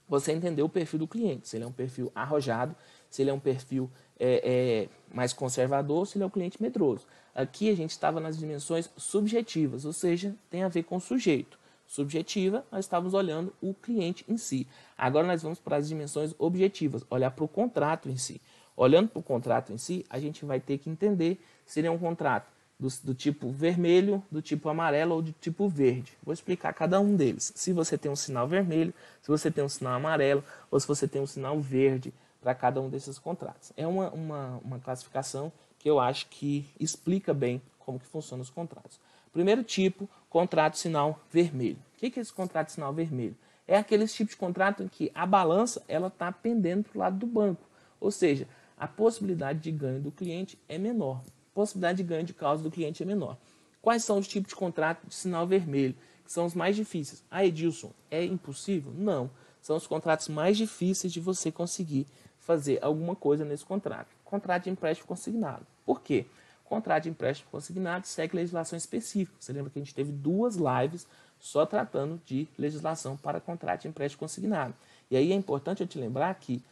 Você entendeu o perfil do cliente, se ele é um perfil arrojado, se ele é um perfil é, é, mais conservador, se ele é um cliente medroso. Aqui a gente estava nas dimensões subjetivas, ou seja, tem a ver com o sujeito. subjetiva, nós estávamos olhando o cliente em si. Agora nós vamos para as dimensões objetivas, olhar para o contrato em si. Olhando para o contrato em si, a gente vai ter que entender se ele é um contrato do, do, tipo vermelho, do tipo amarelo ou do tipo verde. Vou explicar cada um deles. Se você tem um sinal vermelho, se você tem um sinal amarelo ou se você tem um sinal verde para cada um desses contratos. É uma, uma, uma classificação que eu acho que explica bem como que funcionam os contratos. Primeiro tipo, contrato sinal vermelho. O que é esse contrato sinal vermelho? É aqueles tipos de contrato em que a balança ela está pendendo para o lado do banco. Ou seja, a possibilidade de ganho do cliente é menor. Possibilidade de ganho de causa do cliente é menor. Quais são os tipos de contrato de sinal vermelho? Que são os mais difíceis. Ah, Edilson, é impossível? Não. São os contratos mais difíceis de você conseguir fazer alguma coisa nesse contrato. Contrato de empréstimo consignado. Por quê? Contrato de empréstimo consignado segue legislação específica. Você lembra que a gente teve duas lives só tratando de legislação para contrato de empréstimo consignado. E aí é importante eu te lembrar que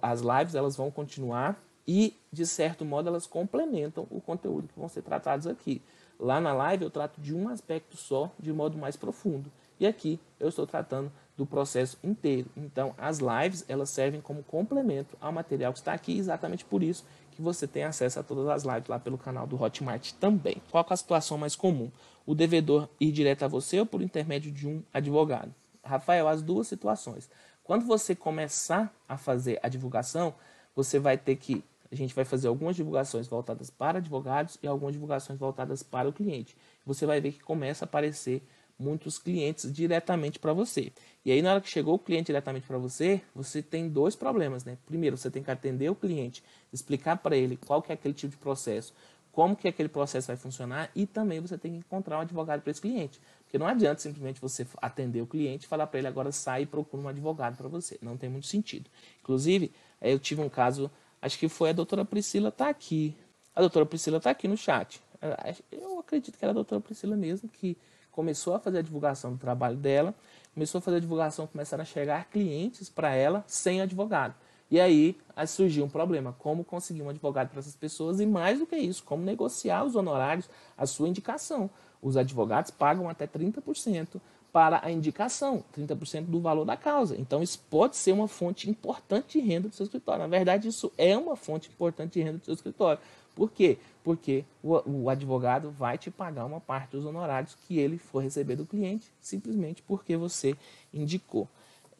as lives elas vão continuar e, de certo modo, elas complementam o conteúdo que vão ser tratados aqui. Lá na live eu trato de um aspecto só, de modo mais profundo. E aqui eu estou tratando do processo inteiro. Então, as lives elas servem como complemento ao material que está aqui, exatamente por isso que você tem acesso a todas as lives lá pelo canal do Hotmart também. Qual é a situação mais comum? O devedor ir direto a você ou por intermédio de um advogado? Rafael, as duas situações. Quando você começar a fazer a divulgação, você vai ter que. A gente vai fazer algumas divulgações voltadas para advogados e algumas divulgações voltadas para o cliente. Você vai ver que começa a aparecer muitos clientes diretamente para você. E aí, na hora que chegou o cliente diretamente para você, você tem dois problemas, né? Primeiro, você tem que atender o cliente, explicar para ele qual que é aquele tipo de processo, como que aquele processo vai funcionar e também você tem que encontrar um advogado para esse cliente. Porque não adianta simplesmente você atender o cliente e falar para ele agora sai e procura um advogado para você. Não tem muito sentido. Inclusive, eu tive um caso, acho que foi a doutora Priscila tá aqui. A doutora Priscila está aqui no chat. Eu acredito que era a doutora Priscila mesmo que começou a fazer a divulgação do trabalho dela, começou a fazer a divulgação, começaram a chegar clientes para ela sem advogado. E aí, aí surgiu um problema, como conseguir um advogado para essas pessoas e mais do que isso, como negociar os honorários, a sua indicação. Os advogados pagam até 30% para a indicação, 30% do valor da causa. Então, isso pode ser uma fonte importante de renda do seu escritório. Na verdade, isso é uma fonte importante de renda do seu escritório. Por quê? Porque o, o, advogado vai te pagar uma parte dos honorários que ele for receber do cliente, simplesmente porque você indicou.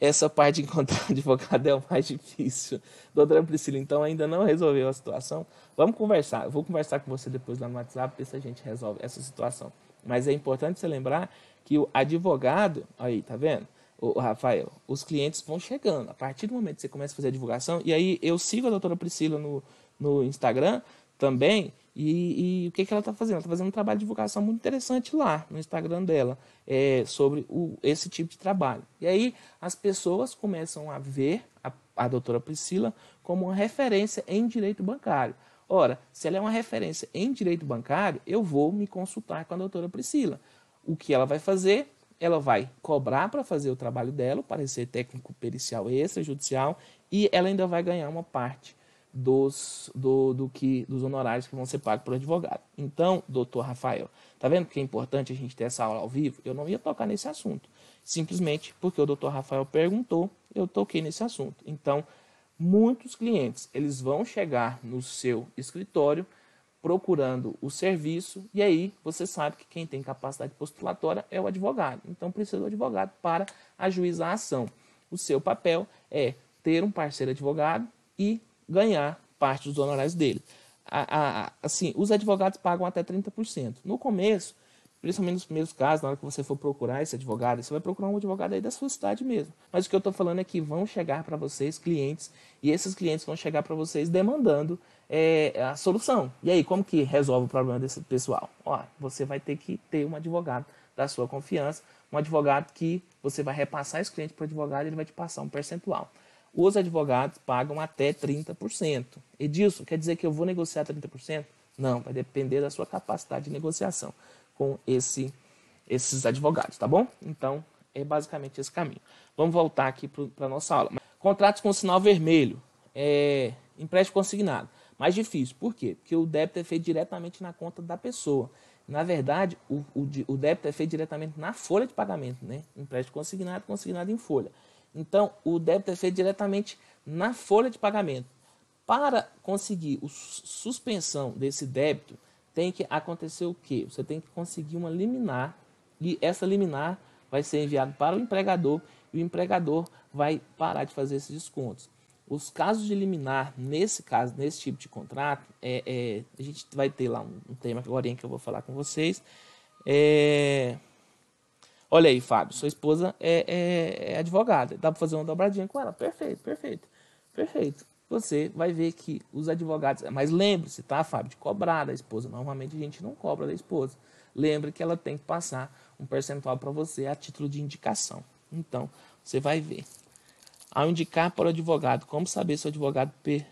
Essa parte de encontrar advogado é o mais difícil. Doutora Priscila, então ainda não resolveu a situação? Vamos conversar. Eu vou conversar com você depois lá no WhatsApp, ver se a gente resolve essa situação. Mas é importante você lembrar que o advogado, aí, tá vendo? O Rafael, os clientes vão chegando. A partir do momento que você começa a fazer a divulgação, e aí eu sigo a doutora Priscila no, no Instagram, também. E, e o que, que ela está fazendo? Ela está fazendo um trabalho de divulgação muito interessante lá no Instagram dela é, sobre o, esse tipo de trabalho. E aí as pessoas começam a ver a, a doutora Priscila como uma referência em direito bancário. Ora, se ela é uma referência em direito bancário, eu vou me consultar com a doutora Priscila. O que ela vai fazer? Ela vai cobrar para fazer o trabalho dela, parecer técnico pericial extrajudicial, e ela ainda vai ganhar uma parte dos, do, do que, dos honorários que vão ser pagos por advogado. Então, doutor Rafael, tá vendo que é importante a gente ter essa aula ao vivo? Eu não ia tocar nesse assunto. Simplesmente porque o doutor Rafael perguntou, eu toquei nesse assunto. Então, muitos clientes, eles vão chegar no seu escritório procurando o serviço e aí você sabe que quem tem capacidade postulatória é o advogado. Então, precisa do advogado para ajuizar a ação. O seu papel é ter um parceiro advogado e ganhar parte dos honorários dele. Assim, os advogados pagam até 30%. No começo, principalmente nos primeiros casos, na hora que você for procurar esse advogado, você vai procurar um advogado aí da sua cidade mesmo. Mas o que eu estou falando é que vão chegar para vocês clientes, e esses clientes vão chegar para vocês demandando é, a solução. E aí, como que resolve o problema desse pessoal? Ó, você vai ter que ter um advogado da sua confiança, um advogado que você vai repassar esse cliente para o advogado e ele vai te passar um percentual os advogados pagam até 30%. Edilson, quer dizer que eu vou negociar 30%? Não, vai depender da sua capacidade de negociação com esse, esses advogados, tá bom? Então, é basicamente esse caminho. Vamos voltar aqui para a nossa aula. Contratos com sinal vermelho, é, empréstimo consignado. Mais difícil, por quê? Porque o débito é feito diretamente na conta da pessoa. Na verdade, o, o, o débito é feito diretamente na folha de pagamento, né? Empréstimo consignado, consignado em folha. Então, o débito é feito diretamente na folha de pagamento. Para conseguir a suspensão desse débito, tem que acontecer o quê? Você tem que conseguir uma liminar e essa liminar vai ser enviada para o empregador e o empregador vai parar de fazer esses descontos. Os casos de liminar, nesse caso, nesse tipo de contrato, é, é a gente vai ter lá um, um tema agora que eu vou falar com vocês. É, Olha aí, Fábio, sua esposa é, é, é advogada. Dá para fazer uma dobradinha com ela? Perfeito, perfeito, perfeito. Você vai ver que os advogados. Mas lembre-se, tá, Fábio, de cobrar da esposa. Normalmente a gente não cobra da esposa. Lembre que ela tem que passar um percentual para você a título de indicação. Então, você vai ver. Ao indicar para o advogado, como saber se o advogado pe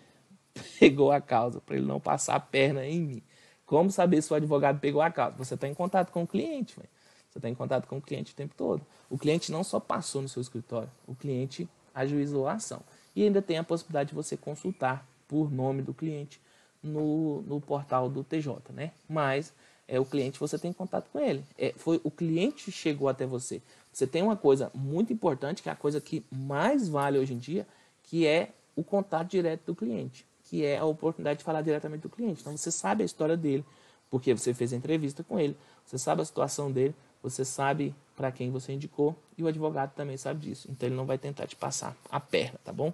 pegou a causa, para ele não passar a perna em mim? Como saber se o advogado pegou a causa? Você está em contato com o cliente, véio. Você está em contato com o cliente o tempo todo. O cliente não só passou no seu escritório, o cliente ajuizou a ação. E ainda tem a possibilidade de você consultar por nome do cliente no, no portal do TJ, né? Mas é o cliente, você tem contato com ele. É, foi o cliente chegou até você. Você tem uma coisa muito importante, que é a coisa que mais vale hoje em dia, que é o contato direto do cliente, que é a oportunidade de falar diretamente do cliente. Então você sabe a história dele, porque você fez a entrevista com ele, você sabe a situação dele, você sabe para quem você indicou e o advogado também sabe disso. Então ele não vai tentar te passar a perna, tá bom?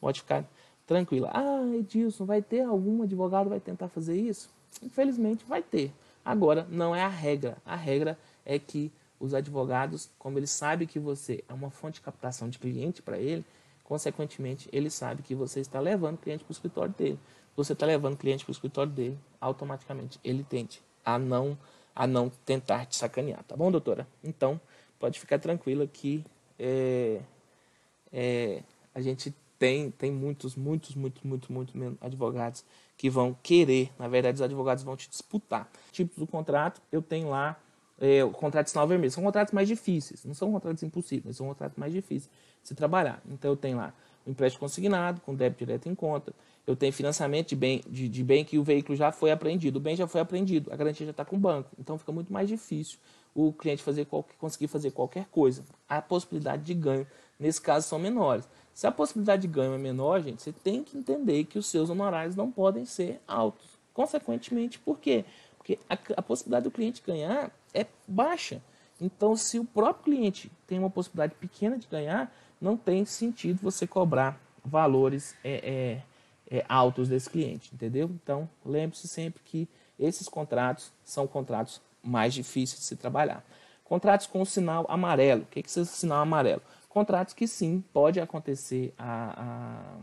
Pode ficar tranquila. Ah, Edilson, vai ter algum advogado vai tentar fazer isso? Infelizmente vai ter. Agora, não é a regra. A regra é que os advogados, como eles sabem que você é uma fonte de captação de cliente para ele, consequentemente, ele sabe que você está levando cliente para o escritório dele. Você está levando cliente para o escritório dele, automaticamente ele tende a não a não tentar te sacanear, tá bom, doutora? Então, pode ficar tranquila que é, é, a gente tem, tem muitos, muitos, muitos, muitos, muitos advogados que vão querer, na verdade, os advogados vão te disputar. Tipos do contrato, eu tenho lá é, o contrato de sinal vermelho. São contratos mais difíceis, não são contratos impossíveis, são contratos mais difíceis de se trabalhar. Então, eu tenho lá empréstimo consignado, com débito direto em conta. Eu tenho financiamento de bem, de, de bem que o veículo já foi apreendido. O bem já foi apreendido, a garantia já está com o banco. Então fica muito mais difícil o cliente fazer qualquer, conseguir fazer qualquer coisa. A possibilidade de ganho, nesse caso, são menores. Se a possibilidade de ganho é menor, gente, você tem que entender que os seus honorários não podem ser altos. Consequentemente, por quê? Porque a, a possibilidade do cliente ganhar é baixa. Então, se o próprio cliente tem uma possibilidade pequena de ganhar, não tem sentido você cobrar valores é, é, é, altos desse cliente, entendeu? Então, lembre-se sempre que esses contratos são contratos mais difíceis de se trabalhar. Contratos com sinal amarelo. O que é esse sinal amarelo? Contratos que sim, pode acontecer a, a,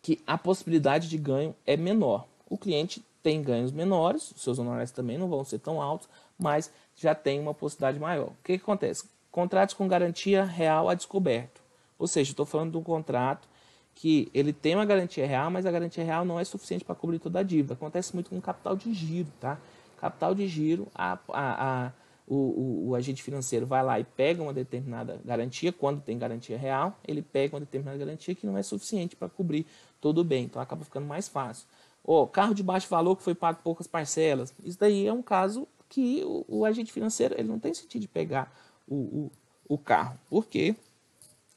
que a possibilidade de ganho é menor. O cliente tem ganhos menores, os seus honorários também não vão ser tão altos, mas já tem uma possibilidade maior. O que, que acontece? Contratos com garantia real a descoberto. Ou seja, estou falando de um contrato que ele tem uma garantia real, mas a garantia real não é suficiente para cobrir toda a dívida. Acontece muito com capital de giro, tá? Capital de giro, a, a, a o, o, o, agente financeiro vai lá e pega uma determinada garantia, quando tem garantia real, ele pega uma determinada garantia que não é suficiente para cobrir todo o bem, então acaba ficando mais fácil. Oh, carro de baixo valor que foi pago poucas parcelas, isso daí é um caso que o, o agente financeiro ele não tem sentido de pegar o, o, o carro, porque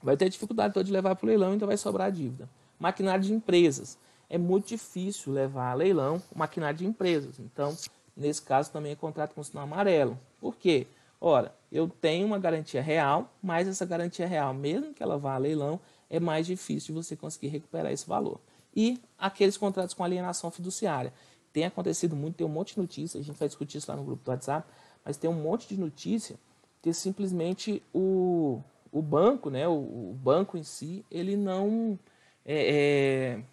vai ter dificuldade toda de levar para o leilão e ainda vai sobrar dívida. Maquinário de empresas. É muito difícil levar a leilão o maquinário de empresas. Então, nesse caso, também é contrato com sinal amarelo. Por quê? Ora, eu tenho uma garantia real, mas essa garantia real, mesmo que ela vá a leilão, é mais difícil você conseguir recuperar esse valor. E aqueles contratos com alienação fiduciária. Tem acontecido muito, tem um monte de notícias, a gente vai discutir isso lá no grupo do WhatsApp, mas tem um monte de notícia que simplesmente o, o banco, né, o, o banco em si, ele não. É, é,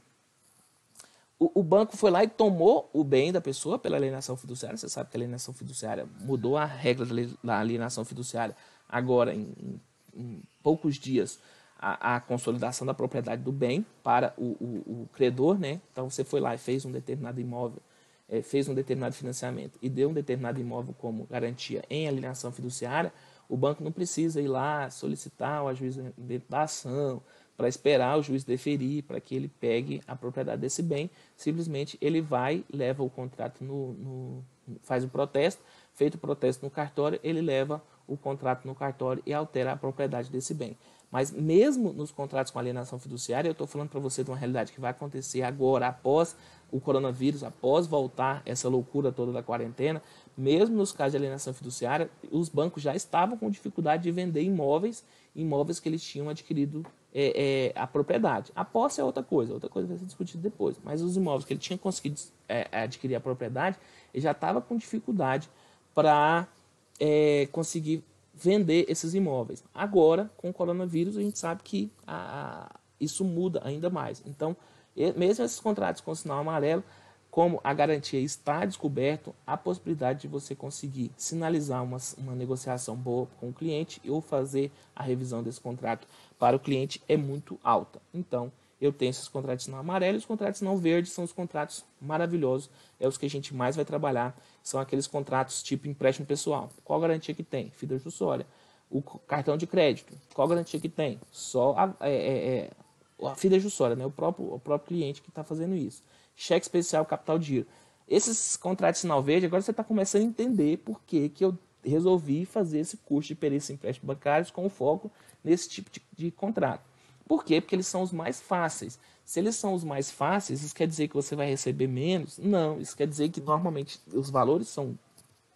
o, o, banco foi lá e tomou o bem da pessoa pela alienação fiduciária. Você sabe que a alienação fiduciária mudou a regra da alienação fiduciária agora, em, em poucos dias, a, a, consolidação da propriedade do bem para o, o, o, credor. Né? Então você foi lá e fez um determinado imóvel é, fez um determinado financiamento e deu um determinado imóvel como garantia em alienação fiduciária, o banco não precisa ir lá solicitar o ajuizamento da ação para esperar o juiz deferir para que ele pegue a propriedade desse bem. Simplesmente ele vai, leva o contrato no, no, faz o protesto, feito o protesto no cartório, ele leva o contrato no cartório e altera a propriedade desse bem. Mas mesmo nos contratos com alienação fiduciária, eu estou falando para você de uma realidade que vai acontecer agora, após o coronavírus, após voltar essa loucura toda da quarentena, mesmo nos casos de alienação fiduciária, os bancos já estavam com dificuldade de vender imóveis, imóveis que eles tinham adquirido é, é, a propriedade. A posse é outra coisa, outra coisa vai ser discutida depois. Mas os imóveis que ele tinha conseguido é, adquirir a propriedade, ele já estava com dificuldade para é, conseguir vender esses imóveis. Agora, com o coronavírus, a gente sabe que a, a, isso muda ainda mais. Então, mesmo esses contratos com sinal amarelo, como a garantia está descoberto, a possibilidade de você conseguir sinalizar uma, uma negociação boa com o cliente ou fazer a revisão desse contrato para o cliente é muito alta. Então, eu tenho esses contratos não amarelos, os contratos não verdes são os contratos maravilhosos, é os que a gente mais vai trabalhar, são aqueles contratos tipo empréstimo pessoal. Qual garantia que tem? Fidejussória. O cartão de crédito, qual garantia que tem? Só a, é, é, é a fidejussória, né? o, próprio, o próprio cliente que está fazendo isso cheque especial, capital de giro. Esses contratos de sinal verde, agora você está começando a entender por que, que eu resolvi fazer esse curso de perícia em empréstimos bancários com foco nesse tipo de, de contrato. Por quê? Porque eles são os mais fáceis. Se eles são os mais fáceis, isso quer dizer que você vai receber menos? Não, isso quer dizer que normalmente os valores são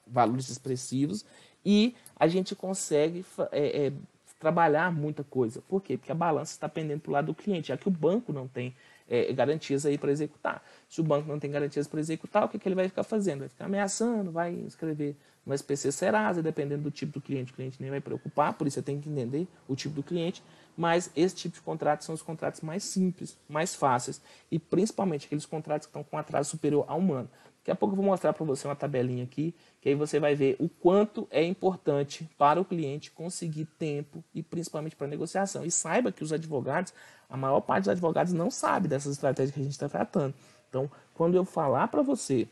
valores expressivos e a gente consegue é, é, trabalhar muita coisa. Por quê? Porque a balança está pendendo para o lado do cliente, já que o banco não tem é, garantias aí para executar. Se o banco não tem garantias para executar, o que, que ele vai ficar fazendo? Vai ficar ameaçando, vai escrever no SPC Serasa, dependendo do tipo do cliente, o cliente nem vai preocupar, por isso você tem que entender o tipo do cliente, mas esse tipo de contratos são os contratos mais simples, mais fáceis e principalmente aqueles contratos que estão com atraso superior a um ano. Daqui a pouco eu vou mostrar para você uma tabelinha aqui, que aí você vai ver o quanto é importante para o cliente conseguir tempo e principalmente para negociação. E saiba que os advogados, a maior parte dos advogados não sabe dessas estratégias que a gente está tratando. Então, quando eu falar para você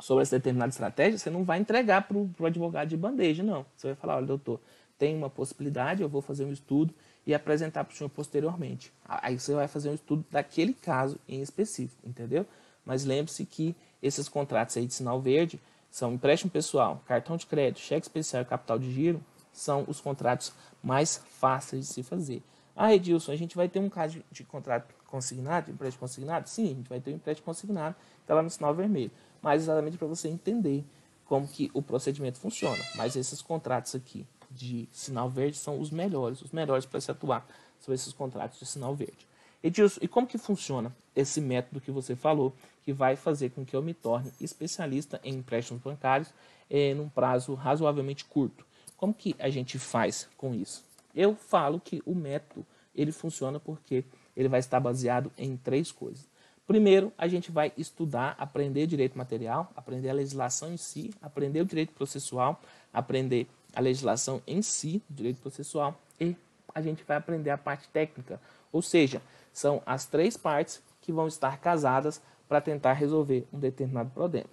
sobre essa determinada estratégia, você não vai entregar para o advogado de bandeja, não. Você vai falar, olha, doutor, tem uma possibilidade, eu vou fazer um estudo e apresentar para o senhor posteriormente. Aí você vai fazer um estudo daquele caso em específico, entendeu? Mas lembre-se que esses contratos aí de sinal verde são empréstimo pessoal, cartão de crédito, cheque especial e capital de giro, são os contratos mais fáceis de se fazer. Ah, Edilson, a gente vai ter um caso de, de contrato consignado, de empréstimo consignado? Sim, a gente vai ter um empréstimo consignado, está lá no sinal vermelho. Mas exatamente para você entender como que o procedimento funciona. Mas esses contratos aqui de sinal verde são os melhores, os melhores para se atuar sobre esses contratos de sinal verde. Edilson, e como que funciona esse método que você falou, que vai fazer com que eu me torne especialista em empréstimos bancários eh, num prazo razoavelmente curto? Como que a gente faz com isso? Eu falo que o método ele funciona porque ele vai estar baseado em três coisas. Primeiro, a gente vai estudar, aprender direito material, aprender a legislação em si, aprender o direito processual, aprender a legislação em si, direito processual, e a gente vai aprender a parte técnica. Ou seja, são as três partes que vão estar casadas para tentar resolver um determinado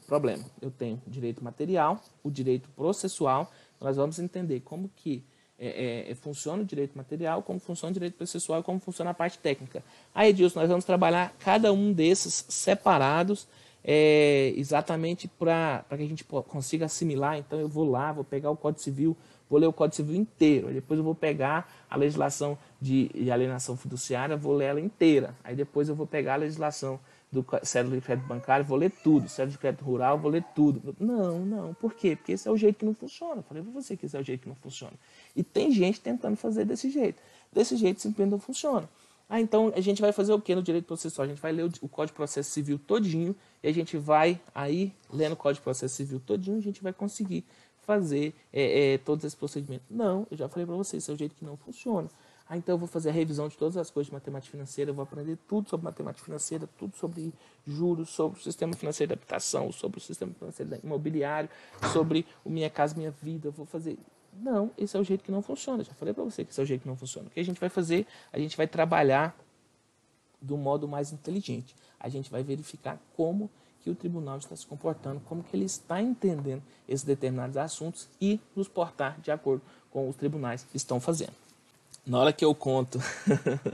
problema. Eu tenho direito material, o direito processual, nós vamos entender como que é, é, é, funciona o direito material, como funciona o direito processual como funciona a parte técnica. Aí, Edilson, nós vamos trabalhar cada um desses separados, é, exatamente para que a gente consiga assimilar. Então, eu vou lá, vou pegar o Código Civil, vou ler o Código Civil inteiro. Depois eu vou pegar a legislação de, de alienação fiduciária, vou ler ela inteira. Aí depois eu vou pegar a legislação do cédula de crédito bancário, vou ler tudo. Cédula de crédito rural, vou ler tudo. Não, não. Por quê? Porque esse é o jeito que não funciona. falei para você que esse é o jeito que não funciona. E tem gente tentando fazer desse jeito. Desse jeito simplesmente não funciona. Ah, então a gente vai fazer o que no direito processual? A gente vai ler o, o Código de Processo Civil todinho e a gente vai aí, lendo o Código de Processo Civil todinho, a gente vai conseguir fazer é, é, todos esses procedimentos. Não, eu já falei para vocês, esse é o jeito que não funciona. Ah, então eu vou fazer a revisão de todas as coisas de matemática financeira, eu vou aprender tudo sobre matemática financeira, tudo sobre juros, sobre o sistema financeiro de habitação, sobre o sistema financeiro imobiliário, sobre o Minha Casa Minha Vida, eu vou fazer. Não, esse é o jeito que não funciona. Eu já falei para você que esse é o jeito que não funciona. O que a gente vai fazer? A gente vai trabalhar do modo mais inteligente. A gente vai verificar como que o tribunal está se comportando, como que ele está entendendo esses determinados assuntos e nos portar de acordo com os tribunais estão fazendo na hora que eu conto,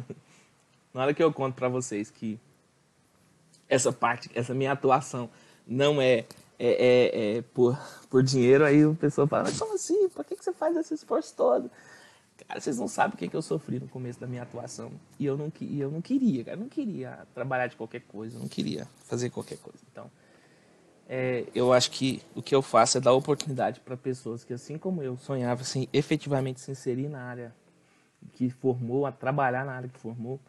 na hora que eu conto para vocês que essa parte, essa minha atuação não é, é, é, é, por, por dinheiro, aí o pessoal fala, mas como assim? Por que, que você faz esse esforço todo? Cara, vocês não sabem o que, que eu sofri no começo da minha atuação. E eu não, e eu não queria, cara. Eu não queria trabalhar de qualquer coisa. Eu não queria fazer qualquer coisa. Então, é, eu acho que o que eu faço é dar oportunidade para pessoas que, assim como eu, sonhavam assim, efetivamente se inserir na área que formou, a trabalhar na área que formou.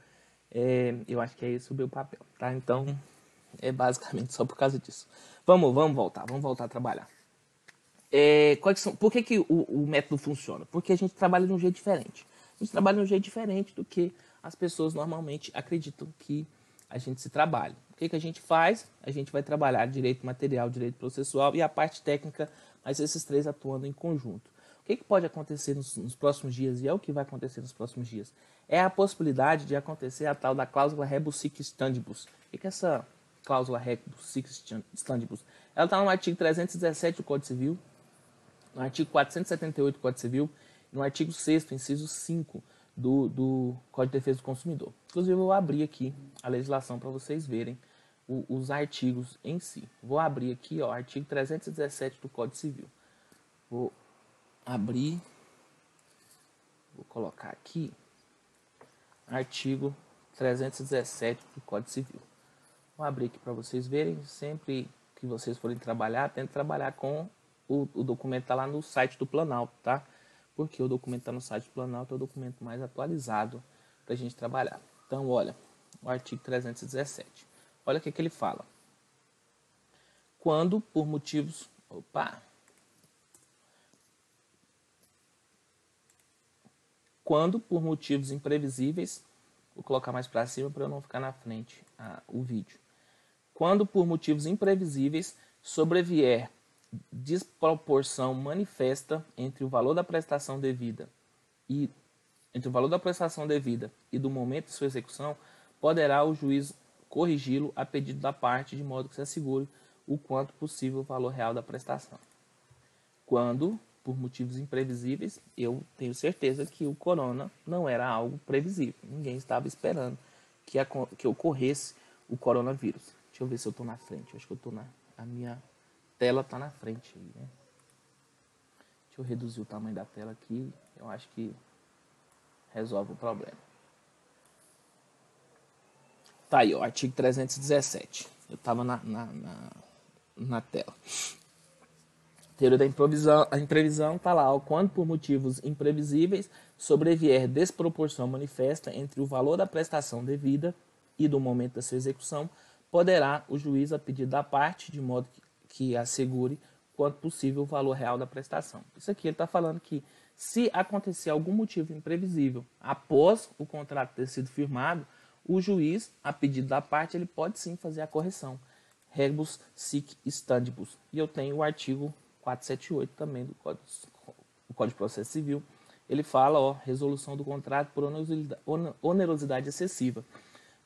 É, eu acho que é esse o meu papel, tá? Então, é basicamente só por causa disso. Vamos, vamos voltar, vamos voltar a trabalhar. É, quais são, por que, que o, o, método funciona? Porque a gente trabalha de um jeito diferente. A gente trabalha de um jeito diferente do que as pessoas normalmente acreditam que a gente se trabalha. O que, que a gente faz? A gente vai trabalhar direito material, direito processual e a parte técnica, mas esses três atuando em conjunto. O que, que pode acontecer nos, nos, próximos dias, e é o que vai acontecer nos próximos dias? É a possibilidade de acontecer a tal da cláusula rebus sic stantibus. O que, que é essa cláusula rebus sic stantibus? Ela está no artigo 317 do Código Civil, no artigo 478 do Código Civil, no artigo 6 inciso 5 do, do Código de Defesa do Consumidor. Inclusive, eu vou abrir aqui a legislação para vocês verem o, os artigos em si. Vou abrir aqui, ó, artigo 317 do Código Civil. Vou abrir, vou colocar aqui, artigo 317 do Código Civil. Vou abrir aqui para vocês verem, sempre que vocês forem trabalhar, tente trabalhar com o, o documento está lá no site do Planalto, tá? Porque o documento está no site do Planalto, é o documento mais atualizado para a gente trabalhar. Então, olha, o artigo 317. Olha o que, que ele fala. Quando, por motivos... Opa! Quando, por motivos imprevisíveis, vou colocar mais para cima para eu não ficar na frente ah, o vídeo. Quando, por motivos imprevisíveis, sobrevier desproporção manifesta entre o valor da prestação devida e entre o valor da prestação devida e do momento de sua execução, poderá o juiz corrigi-lo a pedido da parte, de modo que se assegure o quanto possível o valor real da prestação. Quando, por motivos imprevisíveis, eu tenho certeza que o corona não era algo previsível. Ninguém estava esperando que, a, que ocorresse o coronavírus. Deixa eu ver se eu estou na frente. Eu acho que eu estou na. A minha tela está na frente. Né? Deixa eu reduzir o tamanho da tela aqui. Eu acho que resolve o problema. Tá aí, o artigo 317. Eu estava na, na, na, na tela. Teoria da improvisão, a imprevisão está lá, quando por motivos imprevisíveis sobrevier desproporção manifesta entre o valor da prestação devida e do momento da sua execução, poderá o juiz, a pedido da parte, de modo que, que assegure quanto possível o valor real da prestação. Isso aqui ele está falando que se acontecer algum motivo imprevisível após o contrato ter sido firmado, o juiz, a pedido da parte, ele pode sim fazer a correção. Rebus sic stantibus. E eu tenho o artigo 478 também do Código, do Código de Processo Civil. Ele fala, ó, resolução do contrato por onerosidade excessiva.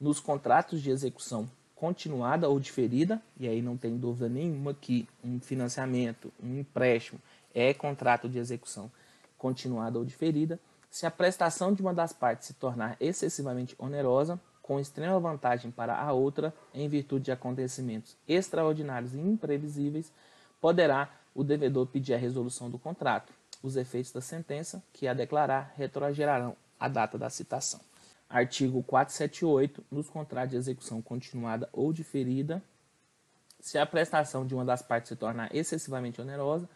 Nos contratos de execução continuada ou diferida, e aí não tem dúvida nenhuma que um financiamento, um empréstimo é contrato de execução continuada ou diferida, se a prestação de uma das partes se tornar excessivamente onerosa, com extrema vantagem para a outra, em virtude de acontecimentos extraordinários e imprevisíveis, poderá o devedor pedir a resolução do contrato. Os efeitos da sentença, que a declarar, retrogerarão a data da citação. Artigo 478. Nos contratos de execução continuada ou diferida, se a prestação de uma das partes se tornar excessivamente onerosa,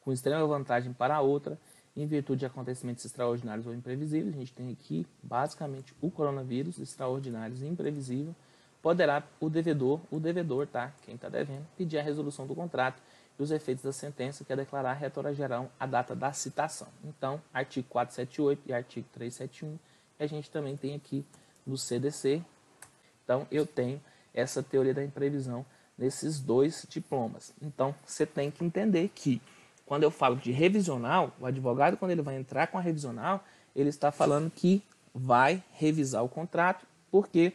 com extrema vantagem para a outra, em virtude de acontecimentos extraordinários ou imprevisíveis, a gente tem aqui basicamente o coronavírus, extraordinários e imprevisível, poderá o devedor, o devedor, tá? Quem está devendo, pedir a resolução do contrato e os efeitos da sentença, que é declarar retrogerarão a data da citação. Então, artigo 478 e artigo 371, e a gente também tem aqui no CDC. Então, eu tenho essa teoria da imprevisão nesses dois diplomas. Então, você tem que entender que quando eu falo de revisional, o advogado, quando ele vai entrar com a revisional, ele está falando que vai revisar o contrato, porque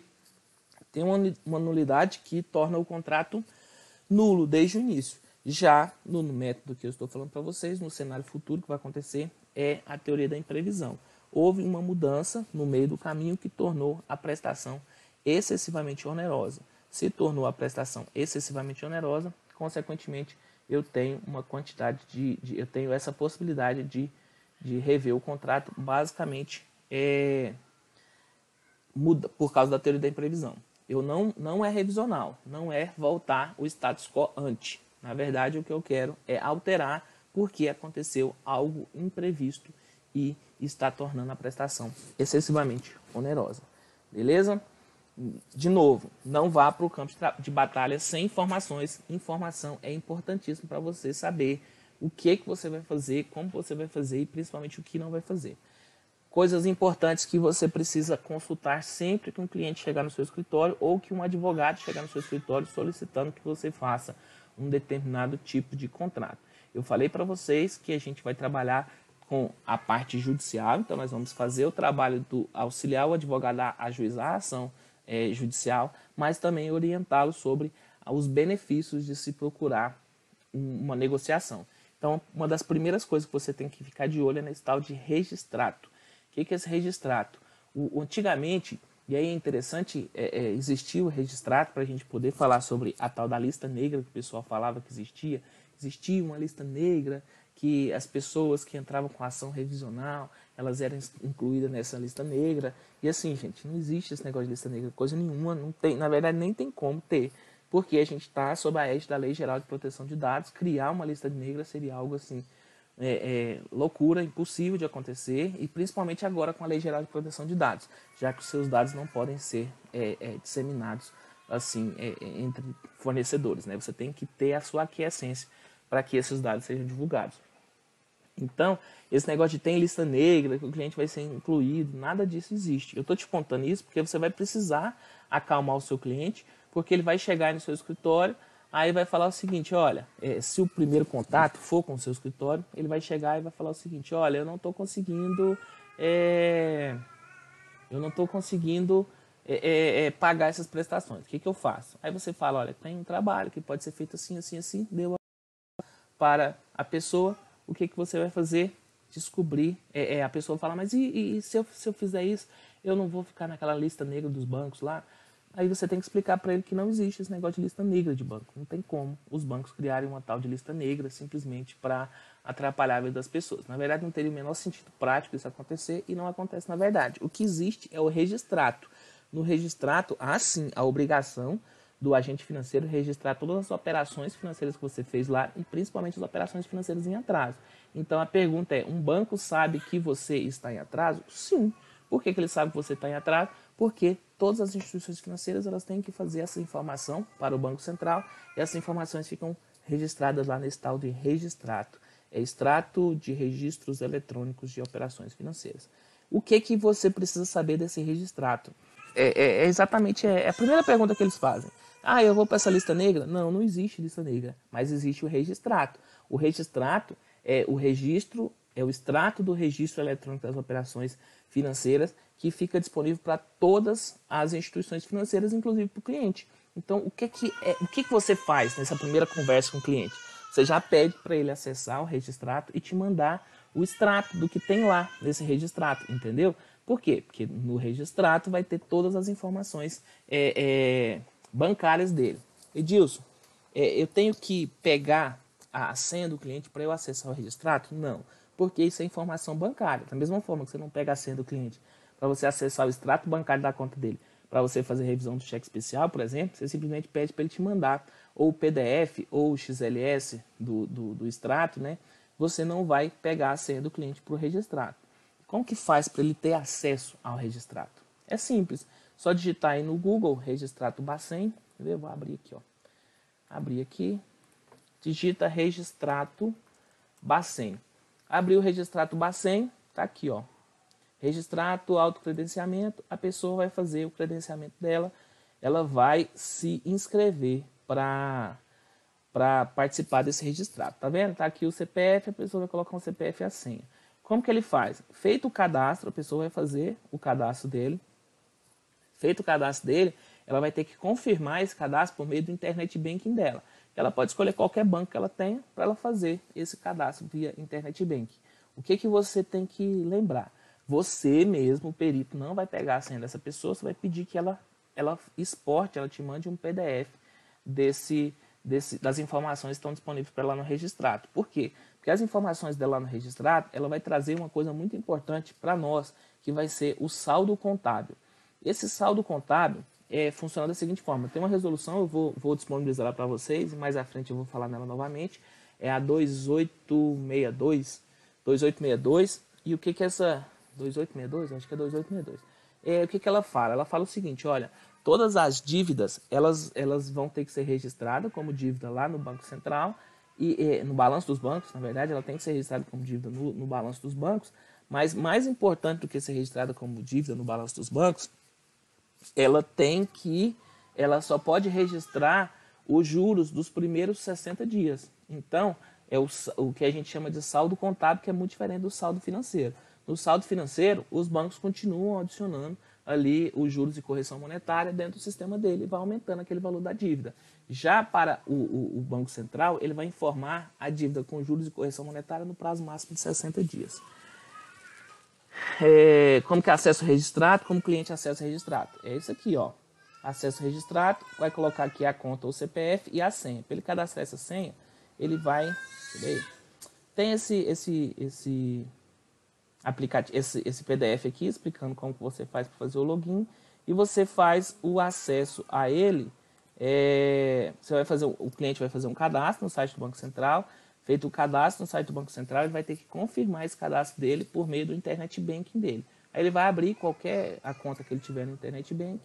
tem uma nulidade que torna o contrato nulo desde o início. Já no método que eu estou falando para vocês, no cenário futuro que vai acontecer, é a teoria da imprevisão. Houve uma mudança no meio do caminho que tornou a prestação excessivamente onerosa. Se tornou a prestação excessivamente onerosa, consequentemente, eu tenho uma quantidade de, de eu tenho essa possibilidade de, de rever o contrato, basicamente é, muda por causa da teoria da imprevisão. Eu não, não é revisional, não é voltar o status quo ante. Na verdade, o que eu quero é alterar porque aconteceu algo imprevisto e está tornando a prestação excessivamente onerosa. Beleza? De novo, não vá para o campo de batalha sem informações. Informação é importantíssimo para você saber o que, que você vai fazer, como você vai fazer e principalmente o que não vai fazer. Coisas importantes que você precisa consultar sempre que um cliente chegar no seu escritório ou que um advogado chegar no seu escritório solicitando que você faça um determinado tipo de contrato. Eu falei para vocês que a gente vai trabalhar com a parte judicial, então nós vamos fazer o trabalho do auxiliar o advogado a ajuizar a ação é, judicial, mas também orientá-lo sobre os benefícios de se procurar uma negociação. Então, uma das primeiras coisas que você tem que ficar de olho é nesse tal de registrato que, que é esse registrato? O, antigamente, e aí é interessante, é, é, o registrato para a gente poder falar sobre a tal da lista negra que o pessoal falava que existia. Existia uma lista negra que as pessoas que entravam com ação revisional, elas eram incluídas nessa lista negra. E assim, gente, não existe esse negócio de lista negra, coisa nenhuma, não tem, na verdade nem tem como ter, porque a gente está sob a égide da Lei Geral de Proteção de Dados, criar uma lista negra seria algo assim é, é, loucura, impossível de acontecer, e principalmente agora com a Lei Geral de Proteção de Dados, já que os seus dados não podem ser é, é disseminados assim é, é, entre fornecedores. Né? Você tem que ter a sua aquiescência para que esses dados sejam divulgados. Então, esse negócio de tem lista negra, que o cliente vai ser incluído, nada disso existe. Eu estou te contando isso porque você vai precisar acalmar o seu cliente, porque ele vai chegar no seu escritório, Aí vai falar o seguinte, olha, é, se o primeiro contato for com o seu escritório, ele vai chegar e vai falar o seguinte, olha, eu não estou conseguindo, é, eu não estou conseguindo é, é, pagar essas prestações. O que, que eu faço? Aí você fala, olha, tem um trabalho que pode ser feito assim, assim, assim, deu para a pessoa, o que, que você vai fazer? Descobrir, a pessoa fala, mas e, e se, eu, se eu fizer isso, eu não vou ficar naquela lista negra dos bancos lá? Aí você tem que explicar para ele que não existe esse negócio de lista negra de banco. Não tem como os bancos criarem uma tal de lista negra simplesmente para atrapalhar a vida das pessoas. Na verdade, não teria o menor sentido prático isso acontecer e não acontece na verdade. O que existe é o registrato. No registrato, há sim a obrigação do agente financeiro registrar todas as operações financeiras que você fez lá e principalmente as operações financeiras em atraso. Então a pergunta é: um banco sabe que você está em atraso? Sim. Por que, que ele sabe que você está em atraso? Porque todas as instituições financeiras elas têm que fazer essa informação para o Banco Central e essas informações ficam registradas lá nesse tal de registrato. É extrato de registros eletrônicos de operações financeiras. O que, que você precisa saber desse registrato? É, é, é exatamente é, é a primeira pergunta que eles fazem. Ah, eu vou para essa lista negra? Não, não existe lista negra, mas existe o registrato. O registrato é o registro, é o extrato do registro eletrônico das operações financeiras que fica disponível para todas as instituições financeiras, inclusive para o cliente. Então, o que, que, é, o que, que você faz nessa primeira conversa com o cliente? Você já pede para ele acessar o registrato e te mandar o extrato do que tem lá nesse registrato, entendeu? Por quê? Porque no registrato vai ter todas as informações é, é, bancárias dele. Edilson, é, eu tenho que pegar a senha do cliente para eu acessar o registrato? Não, porque isso é informação bancária. Da mesma forma que você não pega a senha do cliente para você acessar o extrato bancário da conta dele, para você fazer revisão do cheque especial, por exemplo, você simplesmente pede para ele te mandar ou o PDF ou o XLS do, do, do extrato, né? Você não vai pegar a senha do cliente para o registrado. Como que faz para ele ter acesso ao registrado? É simples, só digitar aí no Google registrato Bacen, eu vou abrir aqui, ó. Abrir aqui, digita registrato Bacen. Abriu o registrato Bacen, tá aqui, ó, Registrato, autocredenciamento, a pessoa vai fazer o credenciamento dela, ela vai se inscrever para para participar desse registrado. Tá vendo? Tá aqui o CPF, a pessoa vai colocar um CPF e a senha. Como que ele faz? Feito o cadastro, a pessoa vai fazer o cadastro dele. Feito o cadastro dele, ela vai ter que confirmar esse cadastro por meio do internet banking dela. Ela pode escolher qualquer banco que ela tenha para ela fazer esse cadastro via internet banking. O que que você tem que lembrar? Você mesmo, o perito, não vai pegar a senha dessa pessoa, você vai pedir que ela, ela exporte, ela te mande um PDF desse, desse, das informações que estão disponíveis para ela no registrado. Por quê? Porque as informações dela no registrado, ela vai trazer uma coisa muito importante para nós, que vai ser o saldo contábil. Esse saldo contábil é, funciona da seguinte forma: tem uma resolução, eu vou, vou disponibilizar para vocês, mais à frente eu vou falar nela novamente. É a 2862, 2862. E o que que é essa 2862? Acho que é 2862. É, o que que ela fala? Ela fala o seguinte: olha, todas as dívidas elas, elas vão ter que ser registradas como dívida lá no Banco Central e, e no balanço dos bancos, na verdade, ela tem que ser registrada como dívida no, no balanço dos bancos. Mas mais importante do que ser registrada como dívida no balanço dos bancos ela tem que, ela só pode registrar os juros dos primeiros 60 dias. Então, é o, o que a gente chama de saldo contábil, que é muito diferente do saldo financeiro. No saldo financeiro, os bancos continuam adicionando ali os juros de correção monetária dentro do sistema dele e vai aumentando aquele valor da dívida. Já para o, o, o, Banco Central, ele vai informar a dívida com juros de correção monetária no prazo máximo de 60 dias é, como que é acesso registrado, como cliente acesso registrado. É isso aqui, ó. Acesso registrado, vai colocar aqui a conta, o CPF e a senha. Para ele cadastrar essa senha, ele vai. Tem esse, esse, esse aplicativo, esse, esse PDF aqui explicando como que você faz para fazer o login e você faz o acesso a ele. É, você vai fazer, o cliente vai fazer um cadastro no site do Banco Central Feito o cadastro no site do Banco Central, ele vai ter que confirmar esse cadastro dele por meio do Internet Banking dele. Aí ele vai abrir qualquer a conta que ele tiver no Internet Banking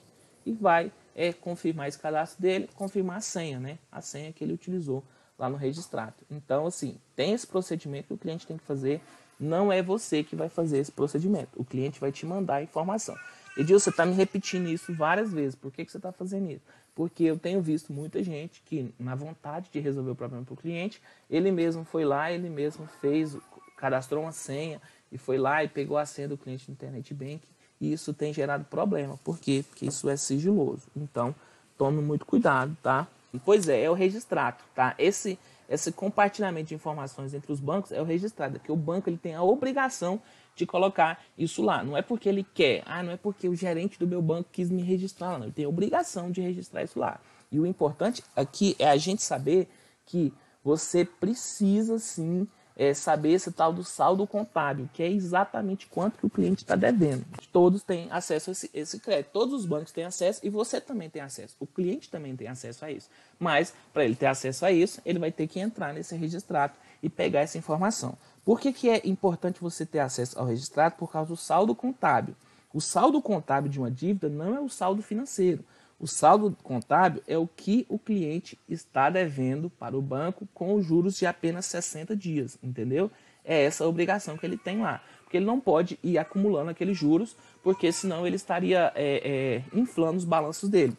e vai é, confirmar esse cadastro dele, confirmar a senha, né? A senha que ele utilizou lá no registrado. Então, assim, tem esse procedimento que o cliente tem que fazer. Não é você que vai fazer esse procedimento. O cliente vai te mandar a informação. Edil, você está me repetindo isso várias vezes. Por que, que você está fazendo isso? Porque eu tenho visto muita gente que, na vontade de resolver o problema para o cliente, ele mesmo foi lá, ele mesmo fez, cadastrou uma senha e foi lá e pegou a senha do cliente no Internet Bank e isso tem gerado problema. Por quê? Porque isso é sigiloso. Então, tome muito cuidado, tá? E, pois é, é o registrado, tá? Esse, esse compartilhamento de informações entre os bancos é o registrado, que o banco ele tem a obrigação de colocar isso lá. Não é porque ele quer, ah, não é porque o gerente do meu banco quis me registrar, não. Ele tem obrigação de registrar isso lá. E o importante aqui é a gente saber que você precisa sim é, saber esse tal do saldo contábil, que é exatamente quanto que o cliente está devendo. Todos têm acesso a esse, esse, crédito, todos os bancos têm acesso e você também tem acesso. O cliente também tem acesso a isso. Mas, para ele ter acesso a isso, ele vai ter que entrar nesse registrado e pegar essa informação. Por que, que é importante você ter acesso ao registrado? Por causa do saldo contábil. O saldo contábil de uma dívida não é o saldo financeiro. O saldo contábil é o que o cliente está devendo para o banco com os juros de apenas 60 dias, entendeu? É essa obrigação que ele tem lá. Porque ele não pode ir acumulando aqueles juros, porque senão ele estaria é, é, inflando os balanços dele.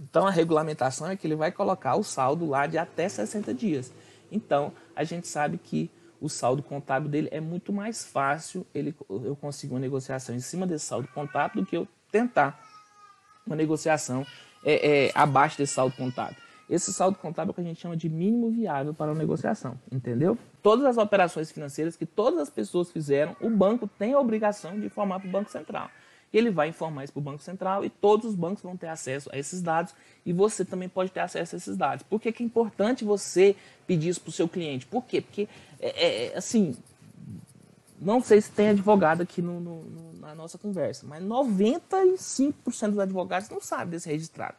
Então a regulamentação é que ele vai colocar o saldo lá de até 60 dias. Então a gente sabe que o saldo contábil dele é muito mais fácil ele, eu conseguir uma negociação em cima desse saldo contábil do que eu tentar uma negociação é, é, abaixo desse saldo contábil. Esse saldo contábil é o que a gente chama de mínimo viável para uma negociação, entendeu? Todas as operações financeiras que todas as pessoas fizeram, o banco tem a obrigação de informar para o Banco Central ele vai informar isso para o Banco Central e todos os bancos vão ter acesso a esses dados e você também pode ter acesso a esses dados. Por que, que é importante você pedir isso para o seu cliente? Por quê? Porque, é, é, é, assim, não sei se tem advogado aqui no, no, no, na nossa conversa, mas 95% dos advogados não sabem desse registrado.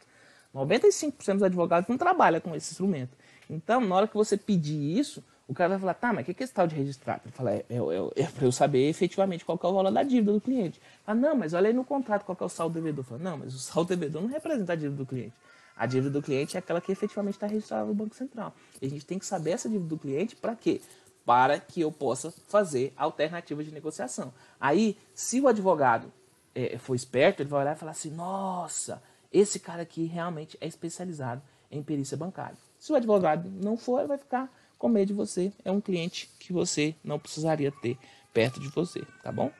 95% dos advogados não trabalham com esse instrumento. Então, na hora que você pedir isso, o cara vai falar, tá, mas o que é esse tal de registrado? Ele fala, é, é, é, é para eu saber efetivamente qual é o valor da dívida do cliente. Ah, não, mas olha aí no contrato qual é o saldo devedor. Fala, não, mas o saldo devedor não representa a dívida do cliente. A dívida do cliente é aquela que efetivamente está registrada no Banco Central. E a gente tem que saber essa dívida do cliente para quê? Para que eu possa fazer alternativas de negociação. Aí, se o advogado é, for esperto, ele vai olhar e falar assim: nossa, esse cara aqui realmente é especializado em perícia bancária. Se o advogado não for, ele vai ficar com medo de você. É um cliente que você não precisaria ter perto de você, tá bom?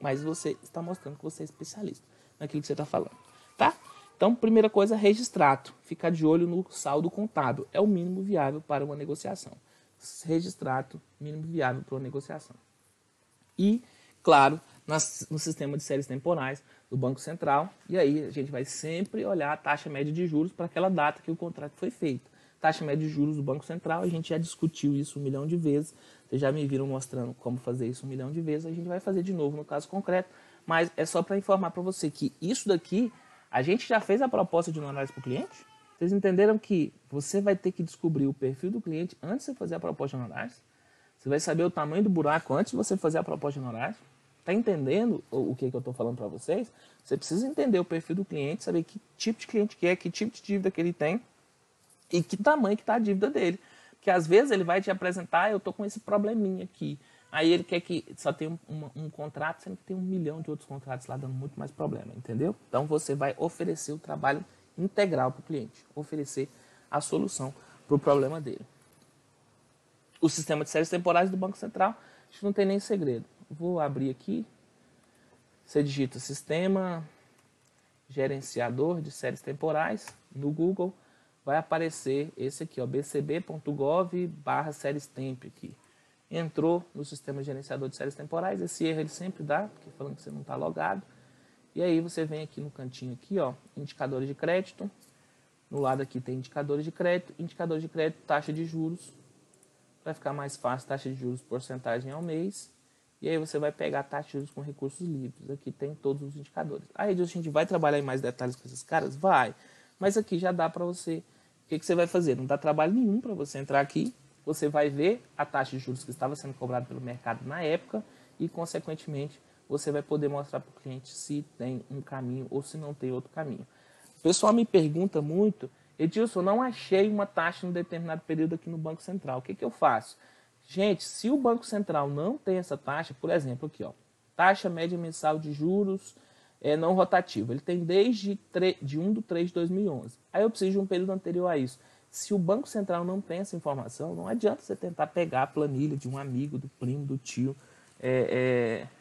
Mas você está mostrando que você é especialista naquilo que você está falando, tá? Então, primeira coisa, registrato. Ficar de olho no saldo contábil. É o mínimo viável para uma negociação. Registrato, mínimo viável para uma negociação. E, claro, nas, no sistema de séries temporais do Banco Central. E aí a gente vai sempre olhar a taxa média de juros para aquela data que o contrato foi feito. Taxa média de juros do Banco Central. A gente já discutiu isso um milhão de vezes. Vocês já me viram mostrando como fazer isso um milhão de vezes. A gente vai fazer de novo no caso concreto. Mas é só para informar para você que isso daqui, a gente já fez a proposta de análise para o cliente. Vocês entenderam que você vai ter que descobrir o perfil do cliente antes de você fazer a proposta de análise. Você vai saber o tamanho do buraco antes de você fazer a proposta de análise. Está entendendo o, o que, que eu estou falando para vocês? Você precisa entender o perfil do cliente, saber que tipo de cliente que é, que tipo de dívida que ele tem e que tamanho que está a dívida dele. Porque às vezes ele vai te apresentar, eu estou com esse probleminha aqui. Aí ele quer que só tenha um, um, um, contrato, sendo que tem um milhão de outros contratos lá dando muito mais problema, entendeu? Então você vai oferecer o trabalho integral para o cliente, oferecer a solução para o problema dele. O sistema de séries temporais do Banco Central, a gente não tem nem segredo. Vou abrir aqui. Você digita sistema gerenciador de séries temporais no Google vai aparecer esse aqui, ó, bcb.gov barra séries temp aqui. Entrou no sistema gerenciador de séries temporais, esse erro ele sempre dá, porque falando que você não está logado. E aí você vem aqui no cantinho aqui, ó, indicadores de crédito. No lado aqui tem indicadores de crédito, indicadores de crédito, taxa de juros. Vai ficar mais fácil, taxa de juros, porcentagem ao mês. E aí você vai pegar taxa de juros com recursos livres. Aqui tem todos os indicadores. Aí a gente vai trabalhar em mais detalhes com esses caras? Vai. Mas aqui já dá para você o que, que você vai fazer? Não dá trabalho nenhum para você entrar aqui. Você vai ver a taxa de juros que estava sendo cobrada pelo mercado na época e, consequentemente, você vai poder mostrar para o cliente se tem um caminho ou se não tem outro caminho. O pessoal me pergunta muito, Edilson, não achei uma taxa em um determinado período aqui no Banco Central. O que, que eu faço? Gente, se o Banco Central não tem essa taxa, por exemplo, aqui, ó, taxa média mensal de juros é, não rotativo. Ele tem desde de 1 de 3 de 2011. Aí eu preciso de um período anterior a isso. Se o Banco Central não tem essa informação, não adianta você tentar pegar a planilha de um amigo, do primo, do tio. É, é...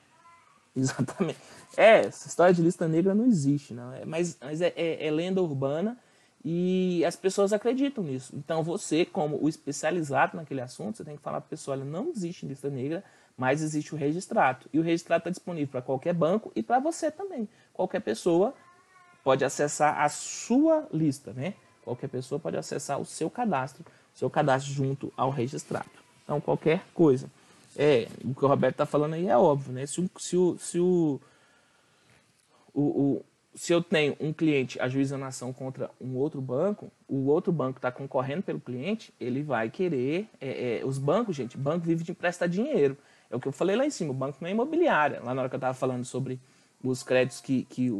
Exatamente. É, essa história de lista negra não existe, não. É, mas mas é, é, é lenda urbana e as pessoas acreditam nisso. Então você, como o especializado naquele assunto, você tem que falar para a pessoa, olha, não existe lista negra, mas existe o registrado. E o registrado está disponível para qualquer banco e para você também. Qualquer pessoa pode acessar a sua lista, né? Qualquer pessoa pode acessar o seu cadastro, seu cadastro junto ao registrado. Então, qualquer coisa. É, o que o Roberto está falando aí é óbvio, né? Se o, se o, se o, o, o se eu tenho um cliente ajuizando ação contra um outro banco, o outro banco está concorrendo pelo cliente, ele vai querer. É, é, os bancos, gente, banco vive de emprestar dinheiro. É o que eu falei lá em cima, o banco não é imobiliária. Lá na hora que eu estava falando sobre os créditos que, que,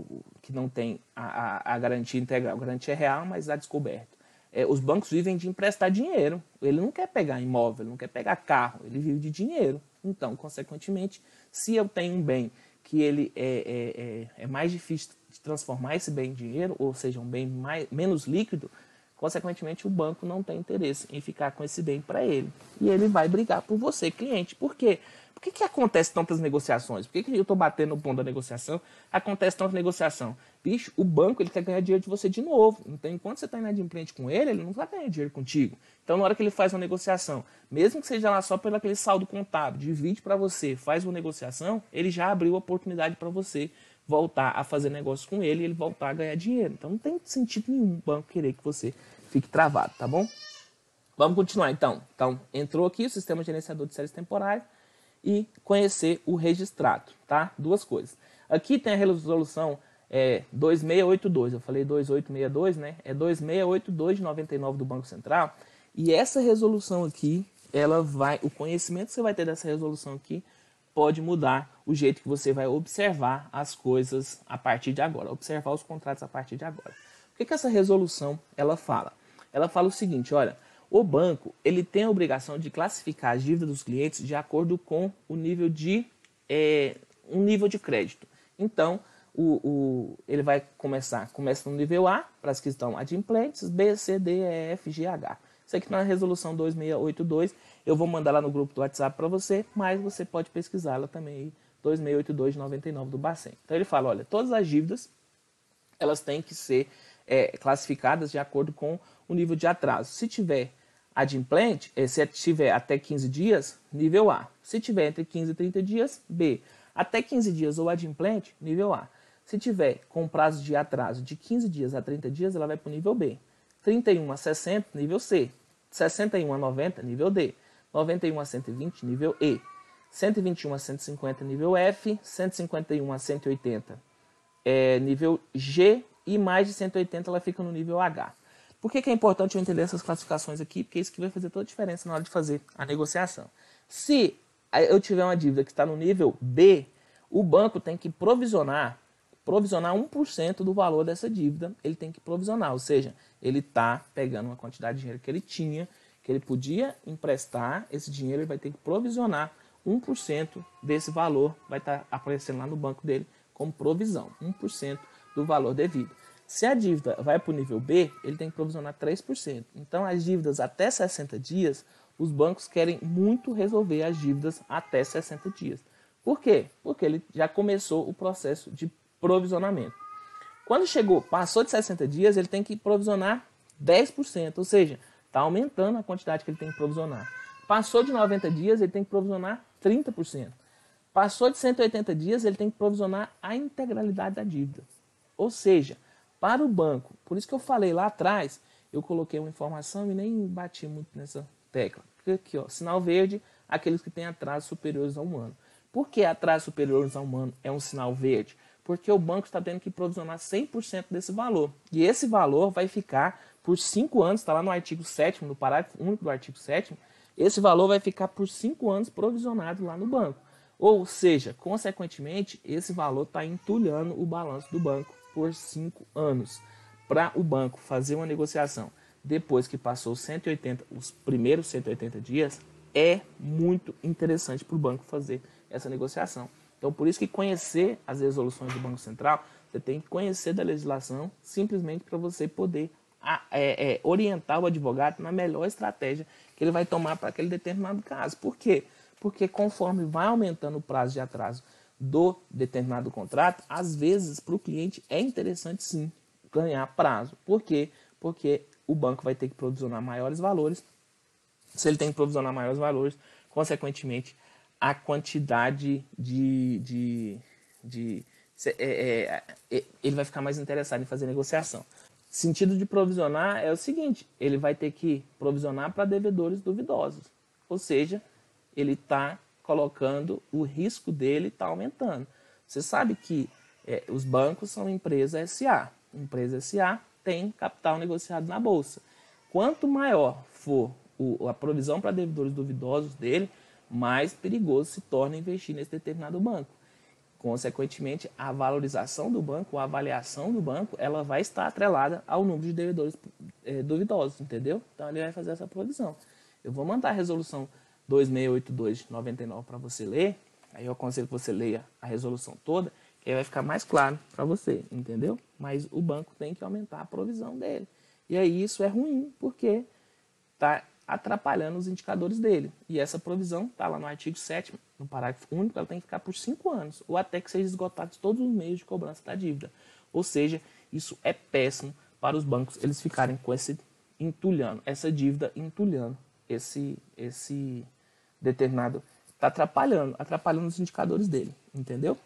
que não tem a, a, a garantia integral. A garantia é real, mas está descoberto. É, os bancos vivem de emprestar dinheiro. Ele não quer pegar imóvel, não quer pegar carro, ele vive de dinheiro. Então, consequentemente, se eu tenho um bem que ele é, é, é, é mais difícil de transformar esse bem em dinheiro, ou seja, um bem mais, menos líquido, consequentemente o banco não tem interesse em ficar com esse bem para ele. E ele vai brigar por você, cliente. Por quê? Por que, que acontece tantas negociações? Por que, que eu estou batendo no ponto da negociação? Acontece tanta negociação. Bicho, o banco ele quer ganhar dinheiro de você de novo. Então, enquanto você está inadimplente com ele, ele não vai ganhar dinheiro contigo. Então, na hora que ele faz uma negociação, mesmo que seja lá só pelo aquele saldo contábil, divide para você, faz uma negociação, ele já abriu a oportunidade para você voltar a fazer negócio com ele e ele voltar a ganhar dinheiro. Então, não tem sentido nenhum o banco querer que você fique travado, tá bom? Vamos continuar então. Então, entrou aqui o sistema gerenciador de séries temporais e conhecer o registrado, tá? Duas coisas. Aqui tem a resolução é, 2682, eu falei 2862, né? É 2682 de 99 do Banco Central. E essa resolução aqui, ela vai, o conhecimento que você vai ter dessa resolução aqui pode mudar o jeito que você vai observar as coisas a partir de agora, observar os contratos a partir de agora. O que, que essa resolução ela fala? Ela fala o seguinte, olha, o banco ele tem a obrigação de classificar as dívidas dos clientes de acordo com o nível de é, um nível de crédito. Então, o, o, ele vai começar, começa no nível A, para as que estão adimplentes, B, C, D, E, F, G, H. Isso aqui na resolução 2682, eu vou mandar lá no grupo do WhatsApp para você, mas você pode pesquisá-la também, 2682-99 do Bacen. Então ele fala, olha, todas as dívidas, elas têm que ser é, classificadas de acordo com o nível de atraso. Se tiver adimplente, eh, se tiver até 15 dias, nível A. Se tiver entre 15 e 30 dias, B. Até 15 dias ou adimplente, nível A. Se tiver com prazo de atraso de 15 dias a 30 dias, ela vai para o nível B. 31 a 60, nível C. 61 a 90, nível D. 91 a 120, nível E. 121 a 150, nível F. 151 a 180, é, nível G. E mais de 180, ela fica no nível H. Por que, que é importante eu entender essas classificações aqui? Porque isso que vai fazer toda a diferença na hora de fazer a negociação. Se eu tiver uma dívida que está no nível B, o banco tem que provisionar provisionar 1% do valor dessa dívida, ele tem que provisionar, ou seja, ele está pegando uma quantidade de dinheiro que ele tinha, que ele podia emprestar, esse dinheiro ele vai ter que provisionar 1% desse valor, vai estar tá aparecendo lá no banco dele como provisão, 1% do valor devido. Se a dívida vai para o nível B, ele tem que provisionar 3%. Então, as dívidas até 60 dias, os bancos querem muito resolver as dívidas até 60 dias. Por quê? Porque ele já começou o processo de provisionamento. Quando chegou, passou de 60 dias, ele tem que provisionar 10%, ou seja, está aumentando a quantidade que ele tem que provisionar. Passou de 90 dias, ele tem que provisionar 30%. Passou de 180 dias, ele tem que provisionar a integralidade da dívida. Ou seja, para o banco, por isso que eu falei lá atrás, eu coloquei uma informação e nem bati muito nessa tecla. Aqui, ó, sinal verde, aqueles que têm atrasos superiores a um ano. Por que atrasos superiores a um ano é um sinal verde? Porque o banco está tendo que provisionar 100% desse valor. E esse valor vai ficar por 5 anos, está lá no artigo 7 no parágrafo único do artigo 7 esse valor vai ficar por 5 anos provisionado lá no banco. Ou seja, consequentemente, esse valor está entulhando o balanço do banco por 5 anos. Para o banco fazer uma negociação depois que passou 180, os primeiros 180 dias, é muito interessante para o banco fazer essa negociação. Então, por isso que conhecer as resoluções do Banco Central, você tem que conhecer da legislação simplesmente para você poder é, é, orientar o advogado na melhor estratégia que ele vai tomar para aquele determinado caso. Por quê? Porque conforme vai aumentando o prazo de atraso do determinado contrato, às vezes para o cliente é interessante sim ganhar prazo. Por quê? Porque o banco vai ter que provisionar maiores valores. Se ele tem que provisionar maiores valores, consequentemente, a quantidade de. de, de é, é, é, ele vai ficar mais interessado em fazer negociação. Sentido de provisionar é o seguinte: ele vai ter que provisionar para devedores duvidosos. Ou seja, ele está colocando o risco dele está aumentando. Você sabe que é, os bancos são empresa SA. Empresa SA tem capital negociado na bolsa. Quanto maior for o, a provisão para devedores duvidosos dele, mais perigoso se torna investir nesse determinado banco. Consequentemente, a valorização do banco, a avaliação do banco, ela vai estar atrelada ao número de devedores é, duvidosos, entendeu? Então ele vai fazer essa provisão. Eu vou mandar a resolução 2682 de 99 para você ler. Aí eu aconselho que você leia a resolução toda, que aí vai ficar mais claro para você, entendeu? Mas o banco tem que aumentar a provisão dele. E aí isso é ruim, porque está atrapalhando os indicadores dele. E essa provisão está lá no artigo 7 no parágrafo único, ela tem que ficar por 5 anos, ou até que sejam esgotados todos os meios de cobrança da dívida. Ou seja, isso é péssimo para os bancos eles ficarem com esse entulhando, essa dívida entulhando esse, esse determinado. Está atrapalhando, atrapalhando os indicadores dele, entendeu?